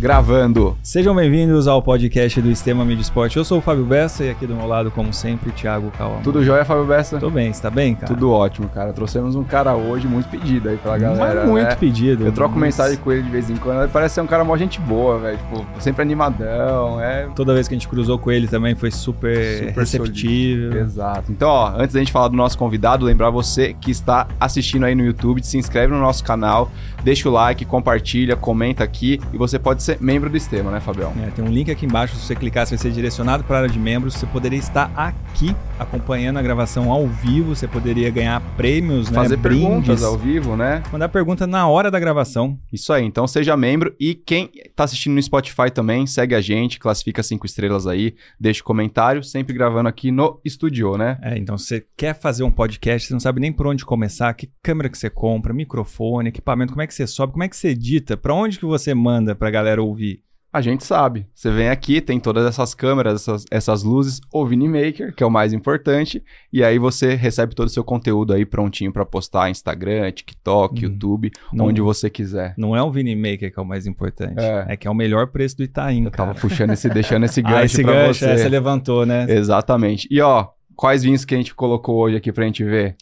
Gravando. Sejam bem-vindos ao podcast do Sistema Mídia Esporte. Eu sou o Fábio Bessa e aqui do meu lado, como sempre, Thiago Cauã. Tudo jóia, Fábio Bessa? Tô bem, você tá bem, cara? Tudo ótimo, cara. Trouxemos um cara hoje muito pedido aí pela galera. Mas muito né? pedido. Eu troco Mas mensagem com ele de vez em quando. Ele parece ser um cara mó gente boa, velho. Tipo, sempre animadão. É Toda vez que a gente cruzou com ele também foi super, Super receptivo. Exato. Então, ó, antes da gente falar do nosso convidado, lembrar você que está assistindo aí no YouTube, se inscreve no nosso canal, deixa o like, compartilha, comenta aqui e você pode ser membro do Sistema, né, Fabião? É, tem um link aqui embaixo, se você clicar, você vai ser direcionado para a área de membros. Você poderia estar aqui acompanhando a gravação ao vivo, você poderia ganhar prêmios, Fazer né? perguntas brindes, ao vivo, né? mandar pergunta na hora da gravação. Isso aí, então seja membro e quem tá assistindo no Spotify também, segue a gente, classifica cinco estrelas aí, deixa o comentário, sempre gravando aqui no estúdio, né? É, então se você quer fazer um podcast, você não sabe nem por onde começar, que câmera que você compra, microfone, equipamento, como é que você sobe, como é que você edita, pra onde que você manda pra galera ouvir? A gente sabe. Você vem aqui, tem todas essas câmeras, essas, essas luzes, o Maker, que é o mais importante, e aí você recebe todo o seu conteúdo aí prontinho pra postar Instagram, TikTok, Uhum. YouTube, Não- onde você quiser. Não é o Maker que é o mais importante, É. é, que é o melhor preço do Itaim, Eu cara. tava puxando esse, deixando esse gancho ah, esse pra gancho, você. é, você levantou, né? Exatamente. E ó, quais vinhos que a gente colocou hoje aqui pra gente ver?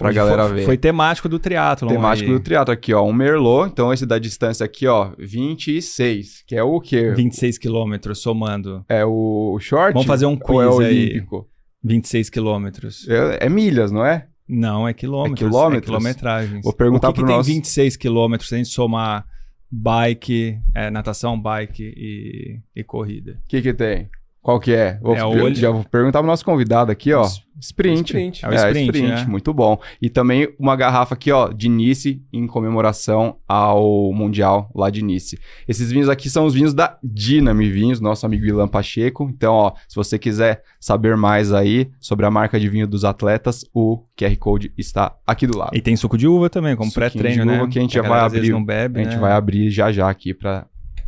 Pra galera foi, ver. Foi temático do triatlo. Temático do triatlo aqui, ó. Um Merlot, então esse da distância aqui, ó, 26, que é o quê? 26 quilômetros, somando. É o short? Vamos fazer um Ou é o quiz aí. olímpico? 26 quilômetros. É, é milhas, não é? Não, é quilômetros. É quilômetros? quilometragens. Vou perguntar o que pro que nosso- tem 26 quilômetros se a gente somar bike, é, natação, bike e, e corrida? O que que tem? Qual que é? Vou, É olho- já vou perguntar pro nosso convidado aqui, ó. Sprint. Sprint. É o sprint, né? muito bom. E também uma garrafa aqui, ó, de Nice, em comemoração ao Mundial lá de Nice. Esses vinhos aqui são os vinhos da Dinami Vinhos, nosso amigo Ilan Pacheco. Então, ó, se você quiser saber mais aí sobre a marca de vinho dos atletas, o QR Code está aqui do lado. E tem suco de uva também, como pré-treino, de né? uva que a gente já galera vai abrir. não bebe, A gente né? vai abrir já já aqui pra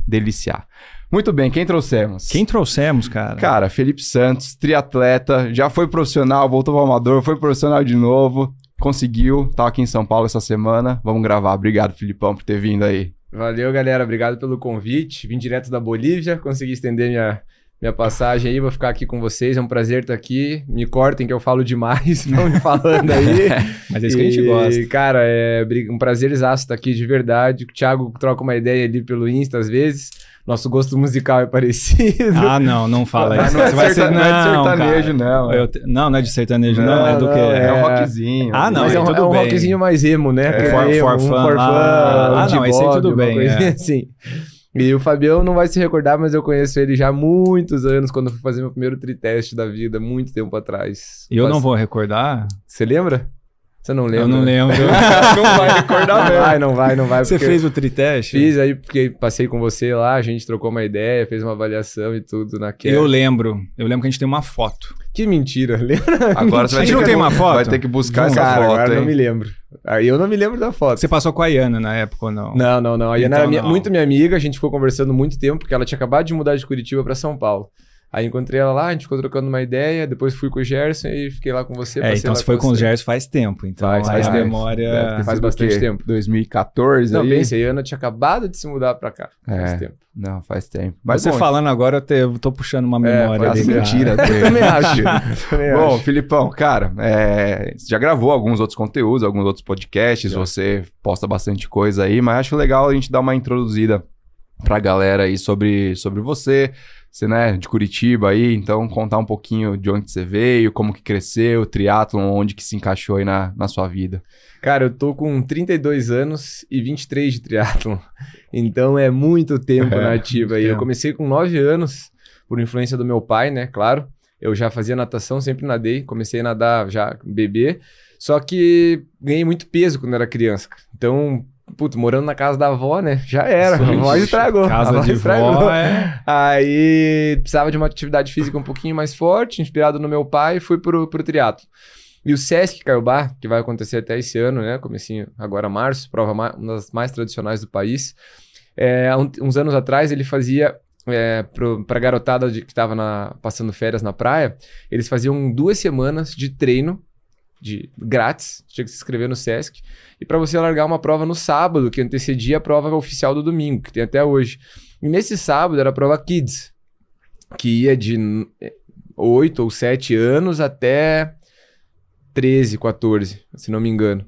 deliciar. Muito bem, quem trouxemos? Quem trouxemos, cara? Cara, Felipe Santos, triatleta, já foi profissional, voltou pro amador, foi profissional de novo, conseguiu, tá aqui em São Paulo essa semana. Vamos gravar. Obrigado, Filipão, por ter vindo aí. Valeu, galera. Obrigado pelo convite. Vim direto da Bolívia, consegui estender minha, minha passagem aí. Vou ficar aqui com vocês. É um prazer estar aqui. Me cortem que eu falo demais. Vão me falando aí. Mas é isso que a gente E, gosta. Cara, é um prazer exato estar aqui de verdade. O Thiago troca uma ideia ali pelo Insta às vezes. Nosso gosto musical é parecido. Ah, não, não fala Não, isso. não é Você vai ser- serta- não é de não, sertanejo, cara. não. Eu te- Não, não é de sertanejo, não. Não, É do não, que? É, é- um rockzinho. Ah, não, Mas é um, tudo é um bem. rockzinho mais emo, né? É, for- for um fun for fun, Ah, de não, esse aí tudo bem, é. assim. E o Fabião não vai se recordar, mas eu conheço ele já há muitos anos, quando eu fui fazer meu primeiro triteste da vida, muito tempo atrás. E eu não Faz- vou recordar? Você lembra? Você não lembra? Eu não lembro. não vai recordar Não mesmo. vai, não vai, não vai. Você fez o triteste? Fiz aí, porque passei com você lá, a gente trocou uma ideia, fez uma avaliação e tudo naquela. Eu lembro. Eu lembro que a gente tem uma foto. Que mentira, lembra? Agora você vai A gente ter não que- tem uma foto? Vai ter que buscar Cara, essa foto, agora eu não me hein? lembro. Aí eu não me lembro da foto. Você passou com a Iana na época ou não? Não, não, não. A Iana Então era minha- muito minha amiga, a gente ficou conversando muito tempo, porque ela tinha acabado de mudar de Curitiba pra São Paulo. Aí encontrei ela lá, a gente ficou trocando uma ideia, depois fui com o Gerson e fiquei lá com você. É, então você foi com você. os Gerson faz tempo. Então Faz, faz tempo. Faz bastante o tempo. 2014 Não, aí? pensa, a Iana tinha acabado de se mudar pra cá. Faz É. tempo. Não, faz tempo. Mas você bom, falando agora, eu, te- eu tô puxando uma É, memória pode ali. cara. mentira. Eu também acho. Também Bom, acho. Filipão, cara, é, você já gravou alguns outros conteúdos, alguns outros podcasts, você posta bastante coisa aí, mas acho legal a gente dar uma introduzida pra galera aí sobre, sobre você, você, né, de Curitiba aí, então contar um pouquinho de onde você veio, como que cresceu, o triatlon, onde que se encaixou aí na, na sua vida. Cara, eu tô com 32 anos e 23 de triatlon. Então é muito tempo É, na ativa aí. Eu comecei com 9 anos, por influência do meu pai, né? Claro. Eu já fazia natação, sempre nadei. Comecei a nadar já bebê. Só que ganhei muito peso quando era criança. Então, puto, morando na casa da avó, né? Já era. A avó estragou. a Casa avó de estragou. vó é... Aí precisava de uma atividade física um pouquinho mais forte, inspirado no meu pai, e fui pro, pro triatlo. E o Sesc Caiobá, que vai acontecer até esse ano, né? Comecinho agora março, prova ma- uma das mais tradicionais do país. É, uns anos atrás ele fazia é, pro, pra garotada de- que tava na- passando férias na praia, eles faziam duas semanas de treino de grátis, tinha que se inscrever no SESC, e para você largar uma prova no sábado, que antecedia a prova oficial do domingo, que tem até hoje. E nesse sábado era a prova Kids, que ia de 8 ou 7 anos até 13, 14, se não me engano.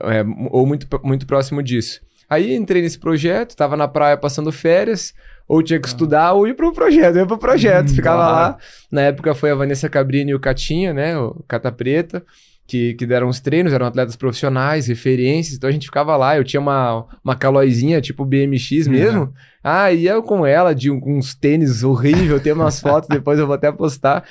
É, ou muito, muito próximo disso. Aí entrei nesse projeto, tava na praia passando férias, ou tinha que ah. estudar ou ir pro projeto. Eu ia pro projeto, hum, ficava claro. lá. Na época foi a Vanessa Cabrini e o Catinha, né? O Cata Preta, que, que deram os treinos, eram atletas profissionais, referências. Então a gente ficava lá. Eu tinha uma, uma calóizinha, tipo BMX mesmo. Uhum. Ah, ia com ela, de uns tênis horrível. Tem umas fotos, depois eu vou até postar.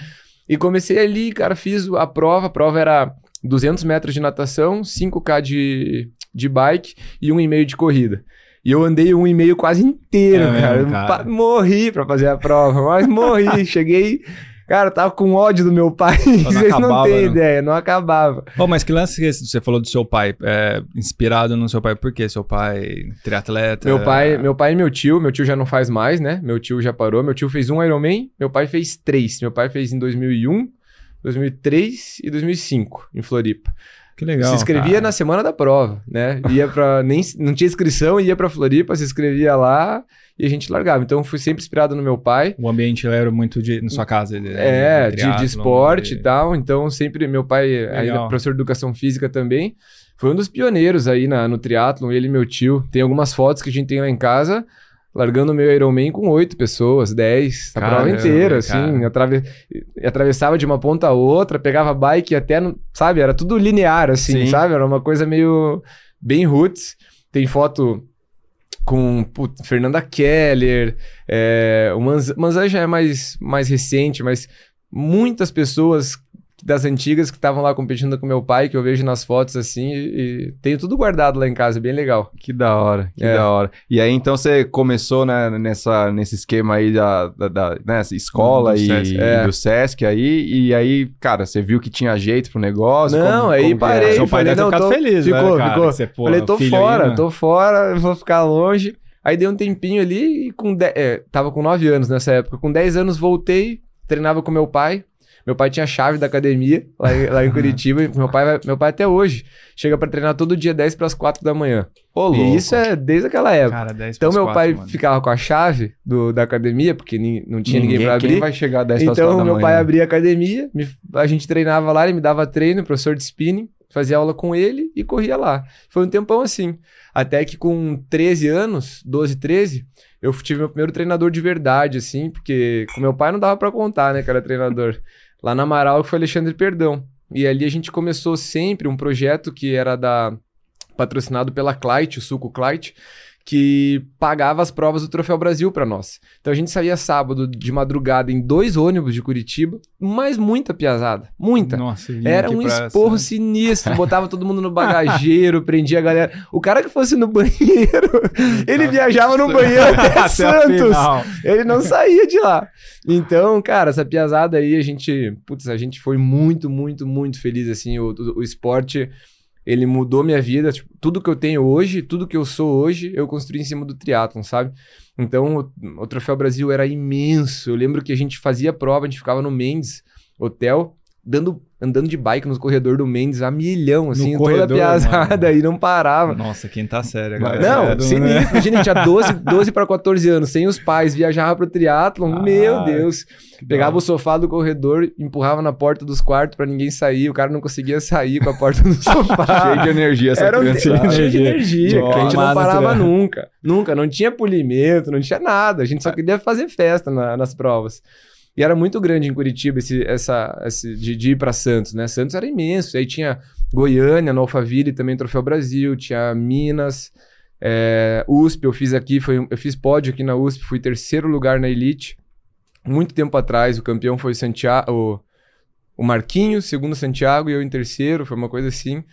E comecei ali, cara, fiz a prova. A prova era 200 metros de natação, 5K de, de bike e um e meio de corrida. E eu andei um e meio quase inteiro, é cara. Cara. Morri pra fazer a prova, mas morri. Cheguei. Cara, tava com ódio do meu pai. Vocês não, não têm né? ideia, não acabava. Oh, mas que lance que você falou do seu pai? É, inspirado no seu pai, por quê? Seu pai triatleta? Meu pai, meu pai e meu tio. Meu tio já não faz mais, né? Meu tio já parou. Meu tio fez um Ironman, meu pai fez três. Meu pai fez em 2001, 2003 e 2005, em Floripa. Que legal. Se inscrevia cara. na semana da prova, né? Ia para nem não tinha inscrição, ia para Floripa, se inscrevia lá e a gente largava. Então fui sempre inspirado no meu pai. O ambiente era muito de na sua casa, de, é, de, de, de esporte e tal. Então sempre meu pai, ainda professor de educação física também, foi um dos pioneiros aí na, no triatlon, ele e meu tio. Tem algumas fotos que a gente tem lá em casa largando o meu Ironman com oito pessoas, dez, a prova inteira, assim, atrave... atravessava de uma ponta a outra, pegava bike até, no... sabe, era tudo linear, assim, Sim. sabe, era uma coisa meio bem roots. Tem foto com putz, Fernanda Keller, é, o Manzan já é mais, mais recente, mas muitas pessoas das antigas que estavam lá competindo com meu pai, que eu vejo nas fotos assim, e, e tenho tudo guardado lá em casa, bem legal. Que da hora, que é. da hora. E aí então você começou né, nessa, nesse esquema aí da, da, da né, escola do e, Sesc. É. do Sesc aí, e aí, cara, você viu que tinha jeito pro negócio? Não, como, aí como parei. Seu pai falei, deve não, tô... feliz, ficou, né, ficou. Você, falei, tô fora, aí, tô fora, vou ficar longe. Aí dei um tempinho ali e com... De... É, tava com 9 anos nessa época. Com 10 anos voltei, treinava com meu pai. Meu pai tinha chave da academia lá, lá em Curitiba. e meu pai, meu pai até hoje chega para treinar todo dia 10 para as 4 da manhã. Ô, e isso é desde aquela época. Cara, 10 Então meu 4, pai mano. ficava com a chave do, da academia, porque não tinha ninguém, ninguém para abrir. Quem vai chegar 10 Então meu manhã. pai abria a academia, me, a gente treinava lá, ele me dava treino, professor de spinning, fazia aula com ele e corria lá. Foi um tempão assim. Até que com 13 anos, 12, 13, eu tive meu primeiro treinador de verdade, assim, porque com meu pai não dava para contar, né, que era treinador. Lá na Amaral, que foi Alexandre Perdão. E ali a gente começou sempre um projeto que era da patrocinado pela Clyde, o suco Clyde, que pagava as provas do Troféu Brasil para nós. Então a gente saía sábado de madrugada em dois ônibus de Curitiba, mas muita piazada, muita. Nossa, Era um esporro essa... sinistro, botava todo mundo no bagageiro, prendia a galera. O cara que fosse no banheiro, ele viajava no banheiro até Santos. Ele não saía de lá. Então, cara, essa piazada aí a gente, putz, a gente foi muito, muito, muito feliz assim, o, o, o esporte ele mudou minha vida. Tipo, tudo que eu tenho hoje, tudo que eu sou hoje, eu construí em cima do triatlon, sabe? Então, o, o Troféu Brasil era imenso. Eu lembro que a gente fazia prova, a gente ficava no Mendes Hotel, dando andando de bike nos corredores do Mendes a milhão, assim, no toda piazada e não parava. Nossa, quem tá sério agora. Não, é, sinistro. Né? Imagina, tinha 12, 12 para 14 anos, sem os pais, viajava pro triatlon, ah, meu Deus. Pegava bom. o sofá do corredor, empurrava na porta dos quartos para ninguém sair, o cara não conseguia sair com a porta do sofá. cheio de energia essa Era criança. Cheio de energia, a gente não parava nunca. Nunca, não tinha polimento, não tinha nada, a gente só queria fazer festa na, nas provas. E era muito grande em Curitiba esse, essa, esse, de, de ir para Santos, né? Santos era imenso. Aí tinha Goiânia, no Alphaville, também Troféu Brasil, tinha Minas, é, USP, eu fiz aqui, foi, eu fiz pódio aqui na USP, fui terceiro lugar na Elite. Muito tempo atrás, o campeão foi Santiago, o, o Marquinhos, segundo Santiago, e eu em terceiro, foi uma coisa assim.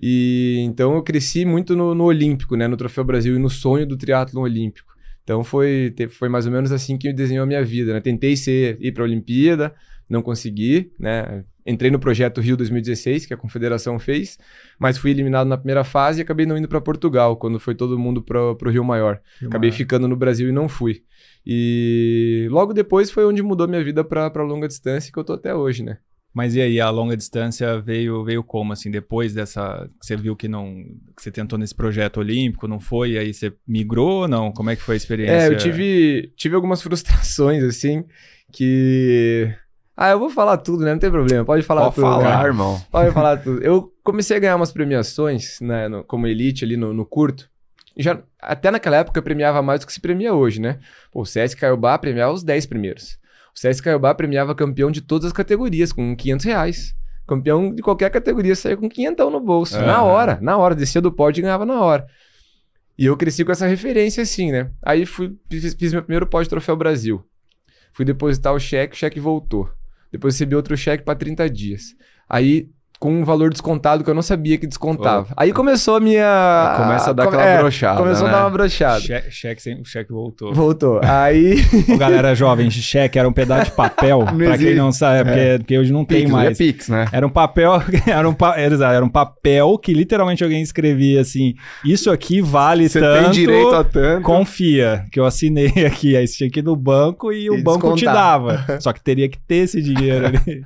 E então eu cresci muito no, no Olímpico, né? No Troféu Brasil e no sonho do triatlo olímpico. Então foi, foi mais ou menos assim que desenhou a minha vida, né? Tentei ser, ir para a Olimpíada, não consegui, né? Entrei no projeto Rio 2016, que a confederação fez, mas fui eliminado na primeira fase e acabei não indo para Portugal, quando foi todo mundo para o Rio Maior. Rio acabei Maior. ficando no Brasil e não fui. E logo depois foi onde mudou minha vida para longa distância, que eu tô até hoje, né? Mas e aí, a longa distância veio, veio como, assim, depois dessa... que Você viu que não... que você tentou nesse projeto olímpico, não foi? E aí você migrou ou não? Como é que foi a experiência? É, eu tive, tive algumas frustrações, assim, que... Ah, eu vou falar tudo, né? Não tem problema, pode falar Pode tudo. falar, cara. irmão. Pode falar tudo. Eu comecei a ganhar umas premiações, né, no- como elite ali no, no curto. Já, até naquela época premiava mais do que se premia hoje, né? Pô, o Sesc Caiobá premiava os 10 primeiros. O Sesc Caiobá premiava campeão de todas as categorias, com 500 reais. Campeão de qualquer categoria saía com 500 no bolso. Na Aham. hora, na hora. Descia do pódio e ganhava na hora. E eu cresci com essa referência assim, né? Aí fui, fiz, fiz meu primeiro pódio Troféu Brasil. Fui depositar o cheque, o cheque voltou. Depois recebi outro cheque para 30 dias. Aí, com um valor descontado que eu não sabia que descontava. Aí começou a minha. Começa a dar come- aquela é, brochada, Começou né? a dar uma brochada. Cheque, cheque, sem- o cheque voltou. Voltou. Aí. Ô, galera jovem, cheque era um pedaço de papel, pra quem não sabe, é porque, porque hoje não tem Pix, mais. é Pix, né? Era um papel, era um, pa- era, exato, era um papel que literalmente alguém escrevia assim: Isso aqui vale Você tanto. tem direito a tanto. Confia, que eu assinei aqui. Aí você tinha que ir no banco e, o E banco te descontar. dava. Só que teria que ter esse dinheiro ali.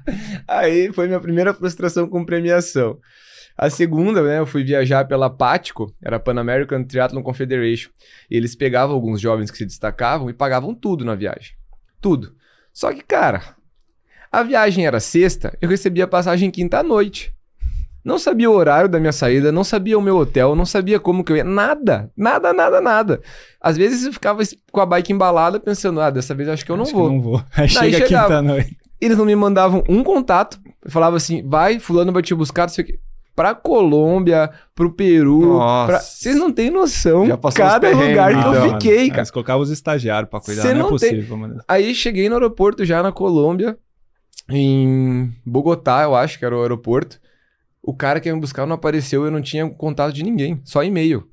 Aí foi minha primeira frustração com premiação. A segunda, né, eu fui viajar pela PATCO, era Pan American Triathlon Confederation. E eles pegavam alguns jovens que se destacavam e pagavam tudo na viagem. Tudo. Só que, cara, a viagem era sexta, eu recebia passagem quinta à noite. Não sabia o horário da minha saída, não sabia o meu hotel, não sabia como que eu ia. Nada, nada, nada, nada. Às vezes eu ficava com a bike embalada pensando, ah, dessa vez acho que eu não Acho vou. Que não vou. Aí Daí chega chegava. quinta-noite. Eles não me mandavam um contato. Falava assim, vai, fulano vai te buscar, não sei o quê. Pra Colômbia, pro Peru. Pra- Vocês não têm noção Já passou cada lugar que então. eu mano. fiquei, cara. Eles colocavam os estagiários pra cuidar, Cê não, é não tem- possível, mano. Aí cheguei no aeroporto já na Colômbia, em Bogotá, eu acho que era o aeroporto. O cara que ia me buscar não apareceu, eu não tinha contato de ninguém, só e-mail.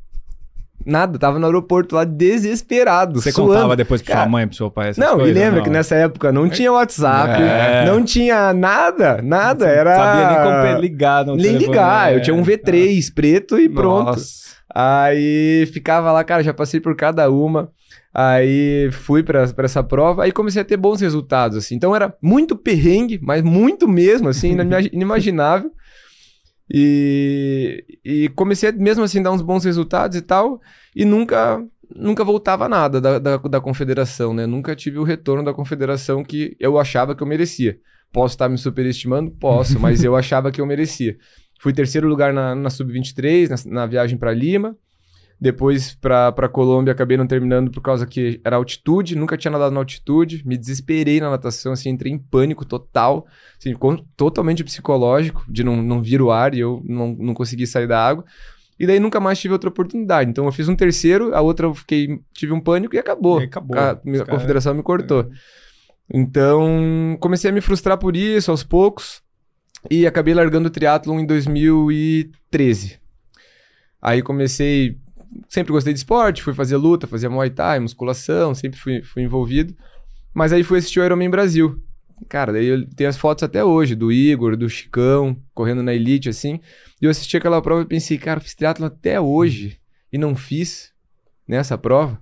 Nada, tava no aeroporto lá desesperado, Você suando. contava depois pra Cara, sua mãe, pro seu pai, essas Não, coisas? e lembra Não. que nessa época não tinha WhatsApp, É. não tinha nada, nada, Não era... Sabia nem como ligar no Nem ligar, eu tinha um V3 preto e pronto. Nossa. Aí ficava lá, cara, já passei por cada uma. Aí fui pra pra essa prova, aí comecei a ter bons resultados, assim. Então era muito perrengue, mas muito mesmo, assim, inima- inimaginável. E, e comecei mesmo assim a dar uns bons resultados e tal, e nunca nunca voltava nada da, da, da confederação, né? Nunca tive o retorno da confederação que eu achava que eu merecia. Posso estar me superestimando? Posso, mas eu achava que eu merecia. Fui terceiro lugar na, na Sub-23, na, na viagem para Lima. Depois para pra Colômbia acabei não terminando por causa que era altitude, nunca tinha nadado na altitude, me desesperei na natação, assim, entrei em pânico total, assim, totalmente psicológico, de não, não vir o ar e eu não, não consegui sair da água. E daí nunca mais tive outra oportunidade. Então eu fiz um terceiro, a outra eu fiquei, tive um pânico e acabou. E acabou. A, a confederação me cortou. Então, comecei a me frustrar por isso aos poucos e acabei largando o triatlon em 2013. Aí comecei, sempre gostei de esporte, fui fazer luta, fazia Muay Thai, musculação, sempre fui, fui envolvido. Mas aí fui assistir o Ironman Brasil. Cara, daí eu tenho as fotos até hoje, do Igor, do Chicão, correndo na Elite, assim. E eu assisti aquela prova e pensei, cara, fiz triatlon até hoje e não fiz nessa prova.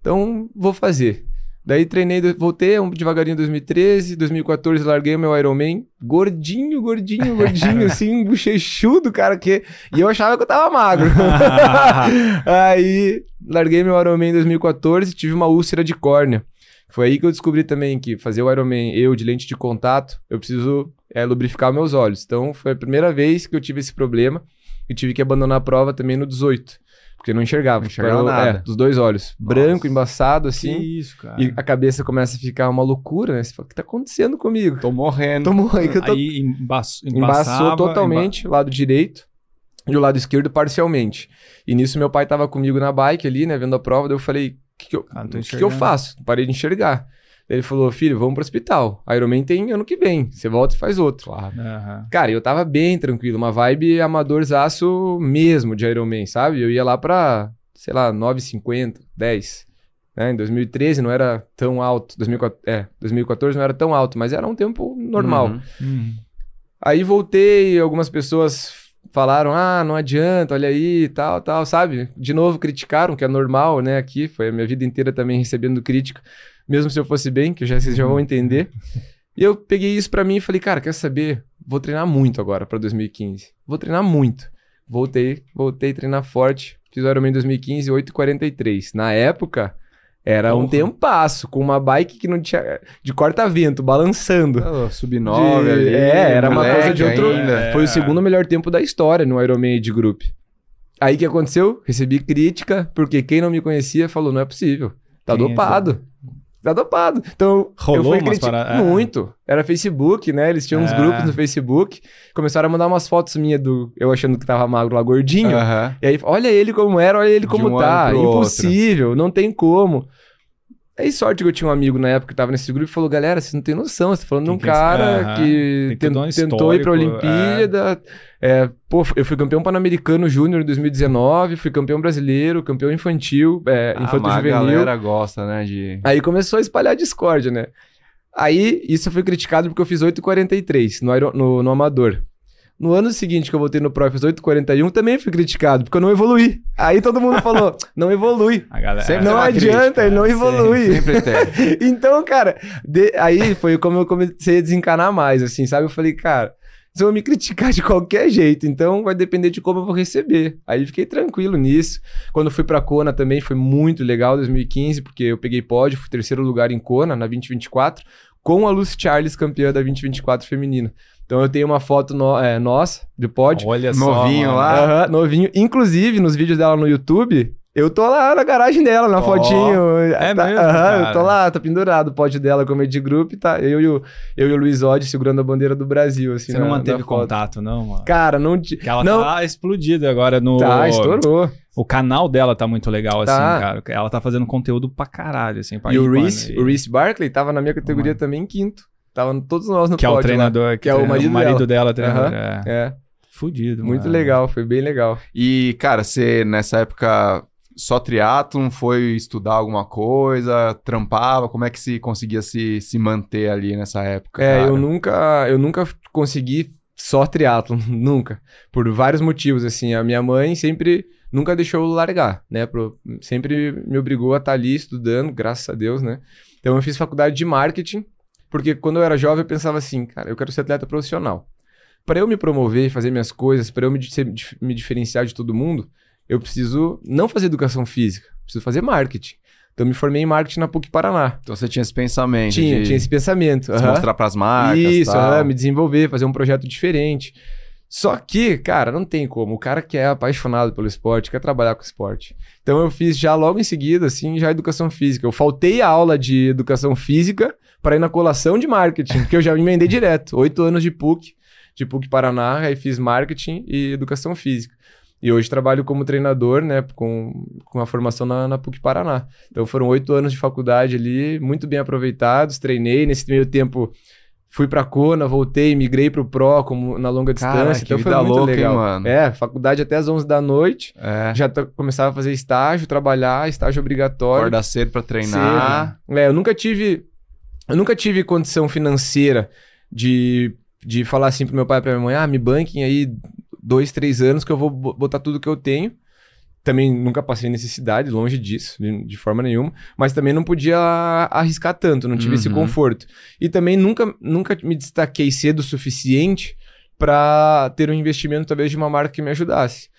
Então, vou fazer. Daí treinei, voltei um- devagarinho em 2013, 2014 larguei o meu Ironman, gordinho, gordinho, gordinho, assim, bochechudo, cara, que... E eu achava que eu tava magro. aí, larguei meu Ironman em 2014 tive uma úlcera de córnea. Foi aí que eu descobri também que fazer o Ironman, eu de lente de contato, eu preciso é, lubrificar meus olhos. Então, foi a primeira vez que eu tive esse problema e tive que abandonar a prova também no 18. Porque não enxergava. Não enxergava Parou- nada. É, dos dois olhos. Branco, embaçado, Que assim. isso, cara. E a cabeça começa a ficar uma loucura, né? Você fala, o que tá acontecendo comigo? Tô morrendo. Tô morrendo, que tô... Aí embaço, Embaçou totalmente, lado direito, e o lado esquerdo parcialmente. E nisso meu pai tava comigo na bike ali, né, vendo a prova, daí eu falei, o que, que, eu, Ah, que, que eu faço? Parei de enxergar. Ele falou, filho, vamos pro hospital. Ironman tem ano que vem, você volta e faz outro. Claro. Aham. Cara, eu tava bem tranquilo, uma vibe amadorzaço mesmo de Ironman, sabe? Eu ia lá pra, sei lá, 9,50, 10. Né? Em 2013 não era tão alto, 2014, é, 2014 não era tão alto, mas era um tempo normal. Uhum. Hum. Aí voltei, algumas pessoas falaram, ah, não adianta, olha aí, tal, tal, sabe? De novo criticaram, que é normal, né, aqui, foi a minha vida inteira também recebendo crítica, mesmo se eu fosse bem, que já, vocês já vão entender. E eu peguei isso pra mim e falei, cara, quer saber? vou treinar muito agora pra 2015. Vou treinar muito. Voltei, voltei a treinar forte. Fiz o Ironman em 2015, 8h43. Na época, era um Porra. tempasso, com uma bike que não tinha. de corta-vento, balançando. Oh, Sub-9 De- ali. É, era uma coisa de outro. ainda. É. Foi o segundo melhor tempo da história no Ironman de Group. Aí o que aconteceu? Recebi crítica, porque quem não me conhecia falou: não é possível. Tá é dopado. Tá dopado. Então, Rolou eu fui paradas- é. Muito. Era Facebook, né? Eles tinham uns É. grupos no Facebook. Começaram a mandar umas fotos minhas do eu achando que tava magro lá, gordinho. Aham. E aí, olha ele como era, olha ele como um tá. Impossível, não tem como. Aí sorte que eu tinha um amigo na época que tava nesse grupo e falou: galera, vocês não tem noção, você tá falando de um é cara que Tem que um tentou ir pra histórico, Olimpíada. É, pô, eu fui campeão pan-americano júnior em 2019, fui campeão brasileiro, campeão infantil, é, Ah, infanto mas a juvenil. galera gosta, né, de... Aí começou a espalhar discórdia, né? Aí isso foi criticado porque eu fiz 8,43 no, no, no amador. No ano seguinte que eu voltei no Pro fiz 8,41, também fui criticado, porque eu não evoluí. Aí todo mundo falou, não evolui. A galera. Sempre não adianta, crítica, ele não evolui. Sempre tem. então, cara, de- aí foi como eu comecei a desencanar mais, assim, sabe? Eu falei, cara, vocês vão me criticar de qualquer jeito, então vai depender de como eu vou receber. Aí fiquei tranquilo nisso. Quando fui pra Kona também foi muito legal, 2015, porque eu peguei pódio, fui terceiro lugar em Kona, na 2024, com a Lucy Charles, campeã da 2024 feminina. Então eu tenho uma foto no- é, nossa, de pódio. Olha só. Novinho mano. lá. Aham, novinho. Inclusive, nos vídeos dela no YouTube, eu tô lá na garagem dela, na Ó, fotinho. é Tá- mesmo, aham, cara? eu tô lá, tá pendurado o pódio dela como de grupo, tá? Eu e o, eu e o Luiz Oddi segurando a bandeira do Brasil, assim, Você não na- manteve na foto. contato, não, mano? Cara, não... Que ela não, tá explodida agora no. tá, estourou. O canal dela tá muito legal, assim, Tá. cara. Ela tá fazendo conteúdo pra caralho, assim. Pra E o. Reese, o Reese Barkley tava na minha categoria Mano. também em quinto. Tava todos nós no Que é o pódio lá. treinador. Que é o marido dela. treinador. Aham. É. É, Fudido, muito mano. legal, foi bem legal. E, cara, você nessa época só triatlon, foi estudar alguma coisa, trampava, como é que se conseguia se, se manter ali nessa época? É, cara? eu nunca, eu nunca consegui só triatlon, nunca. Por vários motivos, assim. A minha mãe sempre nunca deixou eu largar, né? Pro- sempre me obrigou a estar ali estudando, graças a Deus, né? Então eu fiz faculdade de marketing, porque quando eu era jovem eu pensava assim, cara, eu quero ser atleta profissional. Para eu me promover, fazer minhas coisas, para eu me, dif- me diferenciar de todo mundo, eu preciso não fazer educação física, preciso fazer marketing. Então eu me formei em marketing na PUC Paraná. Então você tinha esse pensamento Tinha, tinha esse pensamento. se mostrar pras marcas Isso, tal. aham, me desenvolver, fazer um projeto diferente. Só que, cara, não tem como. O cara que é apaixonado pelo esporte, quer trabalhar com esporte. Então eu fiz já logo em seguida, assim, já educação física. Eu faltei a aula de educação física para ir na colação de marketing, porque eu já me emendei direto. Oito anos de PUC, de PUC Paraná, aí fiz marketing e educação física. E hoje trabalho como treinador, né, com, com a formação na, na PUC Paraná. Então foram oito anos de faculdade ali, muito bem aproveitados, treinei. Nesse meio tempo fui pra Kona, voltei, migrei pro Pro como na longa Cara, distância. que então foi vida muito louca, hein, legal. mano? É, faculdade até as 11 da noite. É, Já começava a fazer estágio, trabalhar, estágio obrigatório. acorda cedo pra treinar. Cedo. É, eu nunca tive. Eu nunca tive condição financeira de, de falar assim pro meu pai e pra minha mãe: ah, me banquem aí dois, três anos que eu vou bo- botar tudo que eu tenho. Também nunca passei necessidade, longe disso, de, de forma nenhuma. Mas também não podia arriscar tanto, não tive esse Uhum. conforto. E também nunca, nunca me destaquei cedo o suficiente para ter um investimento, talvez, de uma marca que me ajudasse.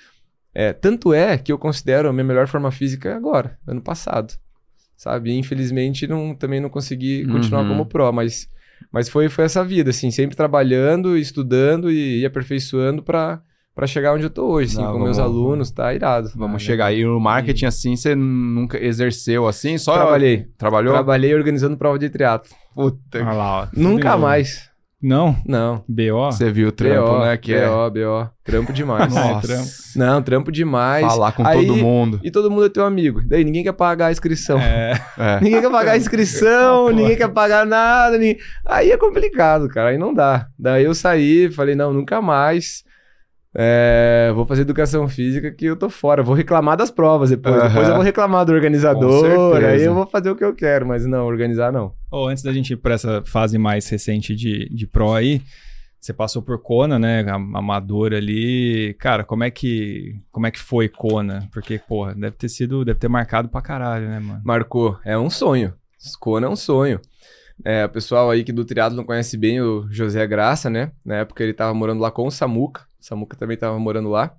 É, tanto é que eu considero a minha melhor forma física agora, ano passado. Sabe? E, infelizmente não, também não consegui continuar Uhum. como pro, mas, mas foi, foi essa vida, assim, sempre trabalhando, estudando e, e aperfeiçoando para para chegar onde eu tô hoje, assim, Não, com meus vamos- alunos, tá irado. Vamos Ah, chegar aí. No marketing, assim, você nunca exerceu assim? Só Trabalhei. Trabalhou? Trabalhei organizando prova de triatlo. Puta. Olha lá, ó. Nunca mais. Não? Não. BO? Você viu o trampo, BO, né? Que é BO, BO. Trampo demais. Nossa. trampo. Não, trampo demais. falar com Aí- todo mundo. E todo mundo é teu amigo. Daí ninguém quer pagar a inscrição. É. É. Ninguém quer pagar a inscrição, ninguém quer pagar nada. ninguém- Aí é complicado, cara. Aí não dá. Daí eu saí, falei, não, nunca mais. É, vou fazer educação física que eu tô fora. Vou reclamar das provas depois. Aham. Depois eu vou reclamar do organizador. Aí eu vou fazer o que eu quero, mas não, organizar não. Ô, antes da gente ir pra essa fase mais recente de, de Pro aí, você passou por Kona, né? Amador ali. Cara, como é que como é que foi Kona? Porque, porra, deve ter sido, deve ter marcado pra caralho, né, mano? Marcou. É um sonho. Kona é um sonho. É, o pessoal aí que do triatlo não conhece bem o José Graça, né? Na época ele tava morando lá com o Samuca. Samuca também tava morando lá.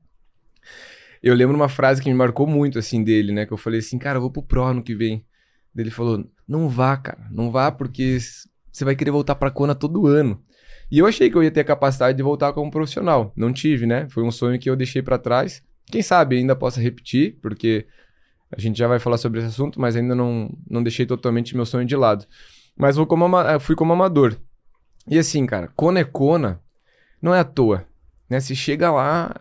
Eu lembro uma frase que me marcou muito, assim, dele, né? Que eu falei assim, cara, eu vou pro Pro ano que vem. Ele falou, não vá, cara. Não vá porque você vai querer voltar pra Kona todo ano. E eu achei que eu ia ter a capacidade de voltar como profissional. Não tive, né? Foi um sonho que eu deixei para trás. Quem sabe ainda possa repetir, porque a gente já vai falar sobre esse assunto, mas ainda não, não deixei totalmente meu sonho de lado. Mas vou como fui como amador. E assim, cara, Kona é Kona, não é à toa. Né? Você chega lá,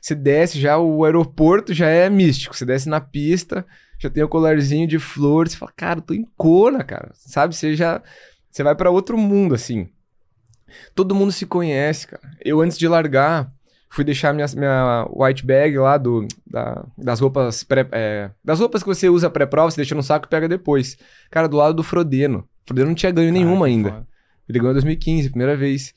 você desce já, o aeroporto já é místico. Você desce na pista, já tem o colarzinho de flores, você fala, cara, eu tô em Kona, cara. Sabe? Você já. Você vai para outro mundo, assim. Todo mundo se conhece, cara. Eu, antes de largar, fui deixar minha, minha white bag lá do, da, das roupas pré, é, das roupas que você usa pré-prova, você deixa no saco e pega depois. Cara, do lado do Frodeno. O Frodeno não tinha ganho nenhuma ainda. Foda. Ele ganhou em 2015, primeira vez.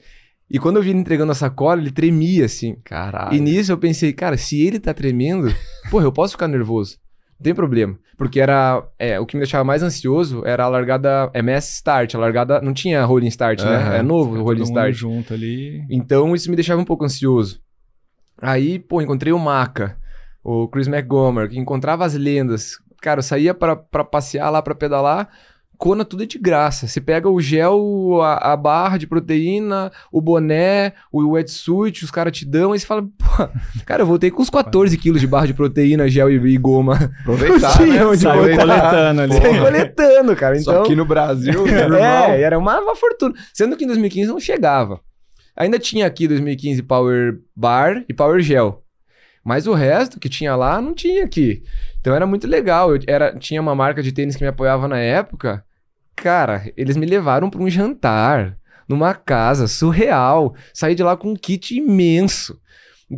E quando eu vi ele entregando a sacola, ele tremia assim. Caralho. E nisso eu pensei, cara, se ele tá tremendo, porra, eu posso ficar nervoso. Não tem problema. Porque era. É, o que me deixava mais ansioso era a largada MS Start. A largada. Não tinha rolling start, uhum. né? É novo o rolling start. junto ali. Então isso me deixava um pouco ansioso. Aí, pô, encontrei o Maca, o Chris McGomer, que encontrava as lendas. Cara, eu saía para passear lá, para pedalar. Kona tudo é de graça. Você pega o gel, a, a, barra de proteína, o boné, o wetsuit, os caras te dão, e você fala, pô, cara, eu voltei com uns 14 quilos de barra de proteína, gel e, e goma. Aproveitar, né? Onde Saiu coletando ali. Saiu coletando, cara. Então, Só aqui no Brasil, É, era uma, uma fortuna. Sendo que em 2015 não chegava. Ainda tinha aqui 2015 Power Bar e Power Gel. Mas o resto que tinha lá não tinha aqui. Então era muito legal. Eu era, tinha uma marca de tênis que me apoiava na época. Cara, eles me levaram para um jantar numa casa surreal. Saí de lá com um kit imenso.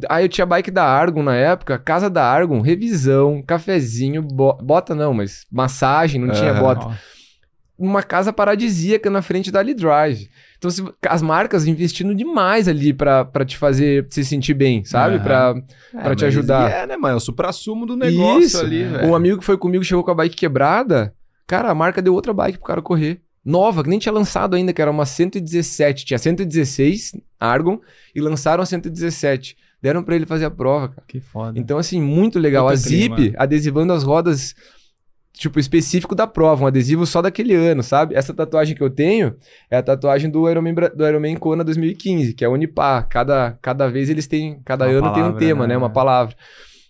Aí eu tinha bike da Argon na época, casa da Argon, revisão, cafezinho, bo bota não, mas massagem, não tinha bota. Uma casa paradisíaca na frente da Ali Drive. Então, se, as marcas investindo demais ali pra, pra te fazer se sentir bem, sabe? Uhum. Pra, é, pra te ajudar. É, né, mano? É o supra-sumo do negócio Isso. ali, velho. Um amigo que foi comigo chegou com a bike quebrada. Cara, a marca deu outra bike pro cara correr. Nova, que nem tinha lançado ainda, que era uma 117. Tinha 116 Argon e lançaram a 117. Deram para ele fazer a prova, cara. Que foda. Então, assim, muito legal. Puta a Zip adesivando as rodas tipo, específico da prova, um adesivo só daquele ano, sabe? Essa tatuagem que eu tenho é a tatuagem do Ironman, do Ironman Kona 2015, que é Unipar. Cada, cada vez eles têm, cada Uma ano palavra, tem um tema, né? né? Uma palavra.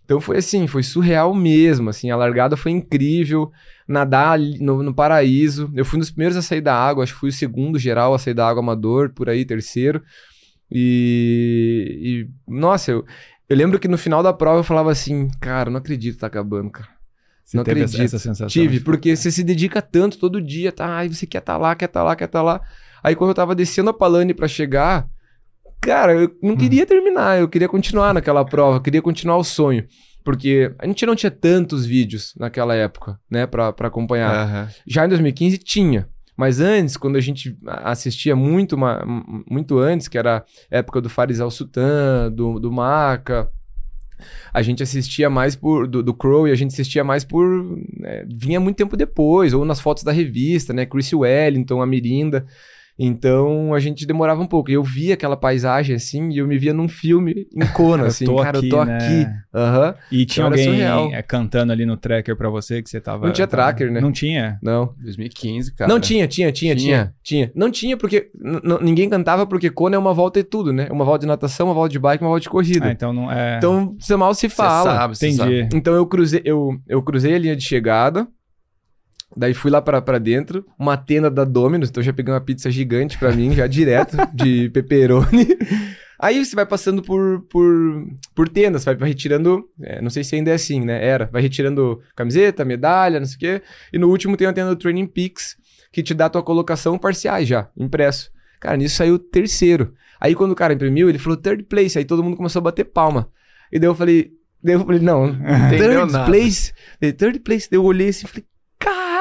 Então foi assim, foi surreal mesmo, assim, a largada foi incrível, nadar no, no paraíso. Eu fui um dos primeiros a sair da água, acho que fui o segundo geral a sair da água amador, por aí, terceiro. E, e nossa, eu, eu lembro que no final da prova eu falava assim, cara, não acredito, tá acabando, cara. Você não teve acredito. essa sensação? Tive, porque você se dedica tanto todo dia, tá? Aí você quer estar tá lá, quer estar tá lá, quer estar tá lá. Aí quando eu tava descendo a Palane para chegar, cara, eu não hum. queria terminar, eu queria continuar naquela prova, eu queria continuar o sonho. Porque a gente não tinha tantos vídeos naquela época, né, pra, pra acompanhar. Uhum. Já em 2015 tinha. Mas antes, quando a gente assistia muito, muito antes, que era a época do Farisal Sultan, do, do Maca, a gente assistia mais por do, do Crow e a gente assistia mais por né, vinha muito tempo depois ou nas fotos da revista, né? Chris Wellington, a Mirinda. Então a gente demorava um pouco. Eu via aquela paisagem assim e eu me via num filme em Kona, assim, cara, aqui, eu tô né? aqui. Uhum. E tinha então, alguém é, cantando ali no tracker para você que você tava. Não tinha tava... tracker, né? Não tinha? Não. 2015, cara. Não tinha, tinha, tinha, tinha. tinha. Não tinha porque ninguém cantava porque Kona é uma volta e tudo, né? Uma volta de natação, uma volta de bike, uma volta de corrida. Ah, então não é. Então você mal se fala. Você sabe, você Entendi. Sabe. Então eu cruzei, eu, eu cruzei a linha de chegada. Daí fui lá pra, pra dentro, uma tenda da Domino's, então já peguei uma pizza gigante pra mim, já direto, de pepperoni. Aí você vai passando por, por, por tendas, vai, vai retirando, é, não sei se ainda é assim, né? Era, vai retirando camiseta, medalha, não sei o quê. E no último tem a tenda do Training Peaks, que te dá a tua colocação parciais já, impresso. Cara, nisso saiu terceiro. Aí quando o cara imprimiu, ele falou third place, aí todo mundo começou a bater palma. E daí eu falei, daí eu falei, não, third place, third place. Daí eu olhei assim e falei,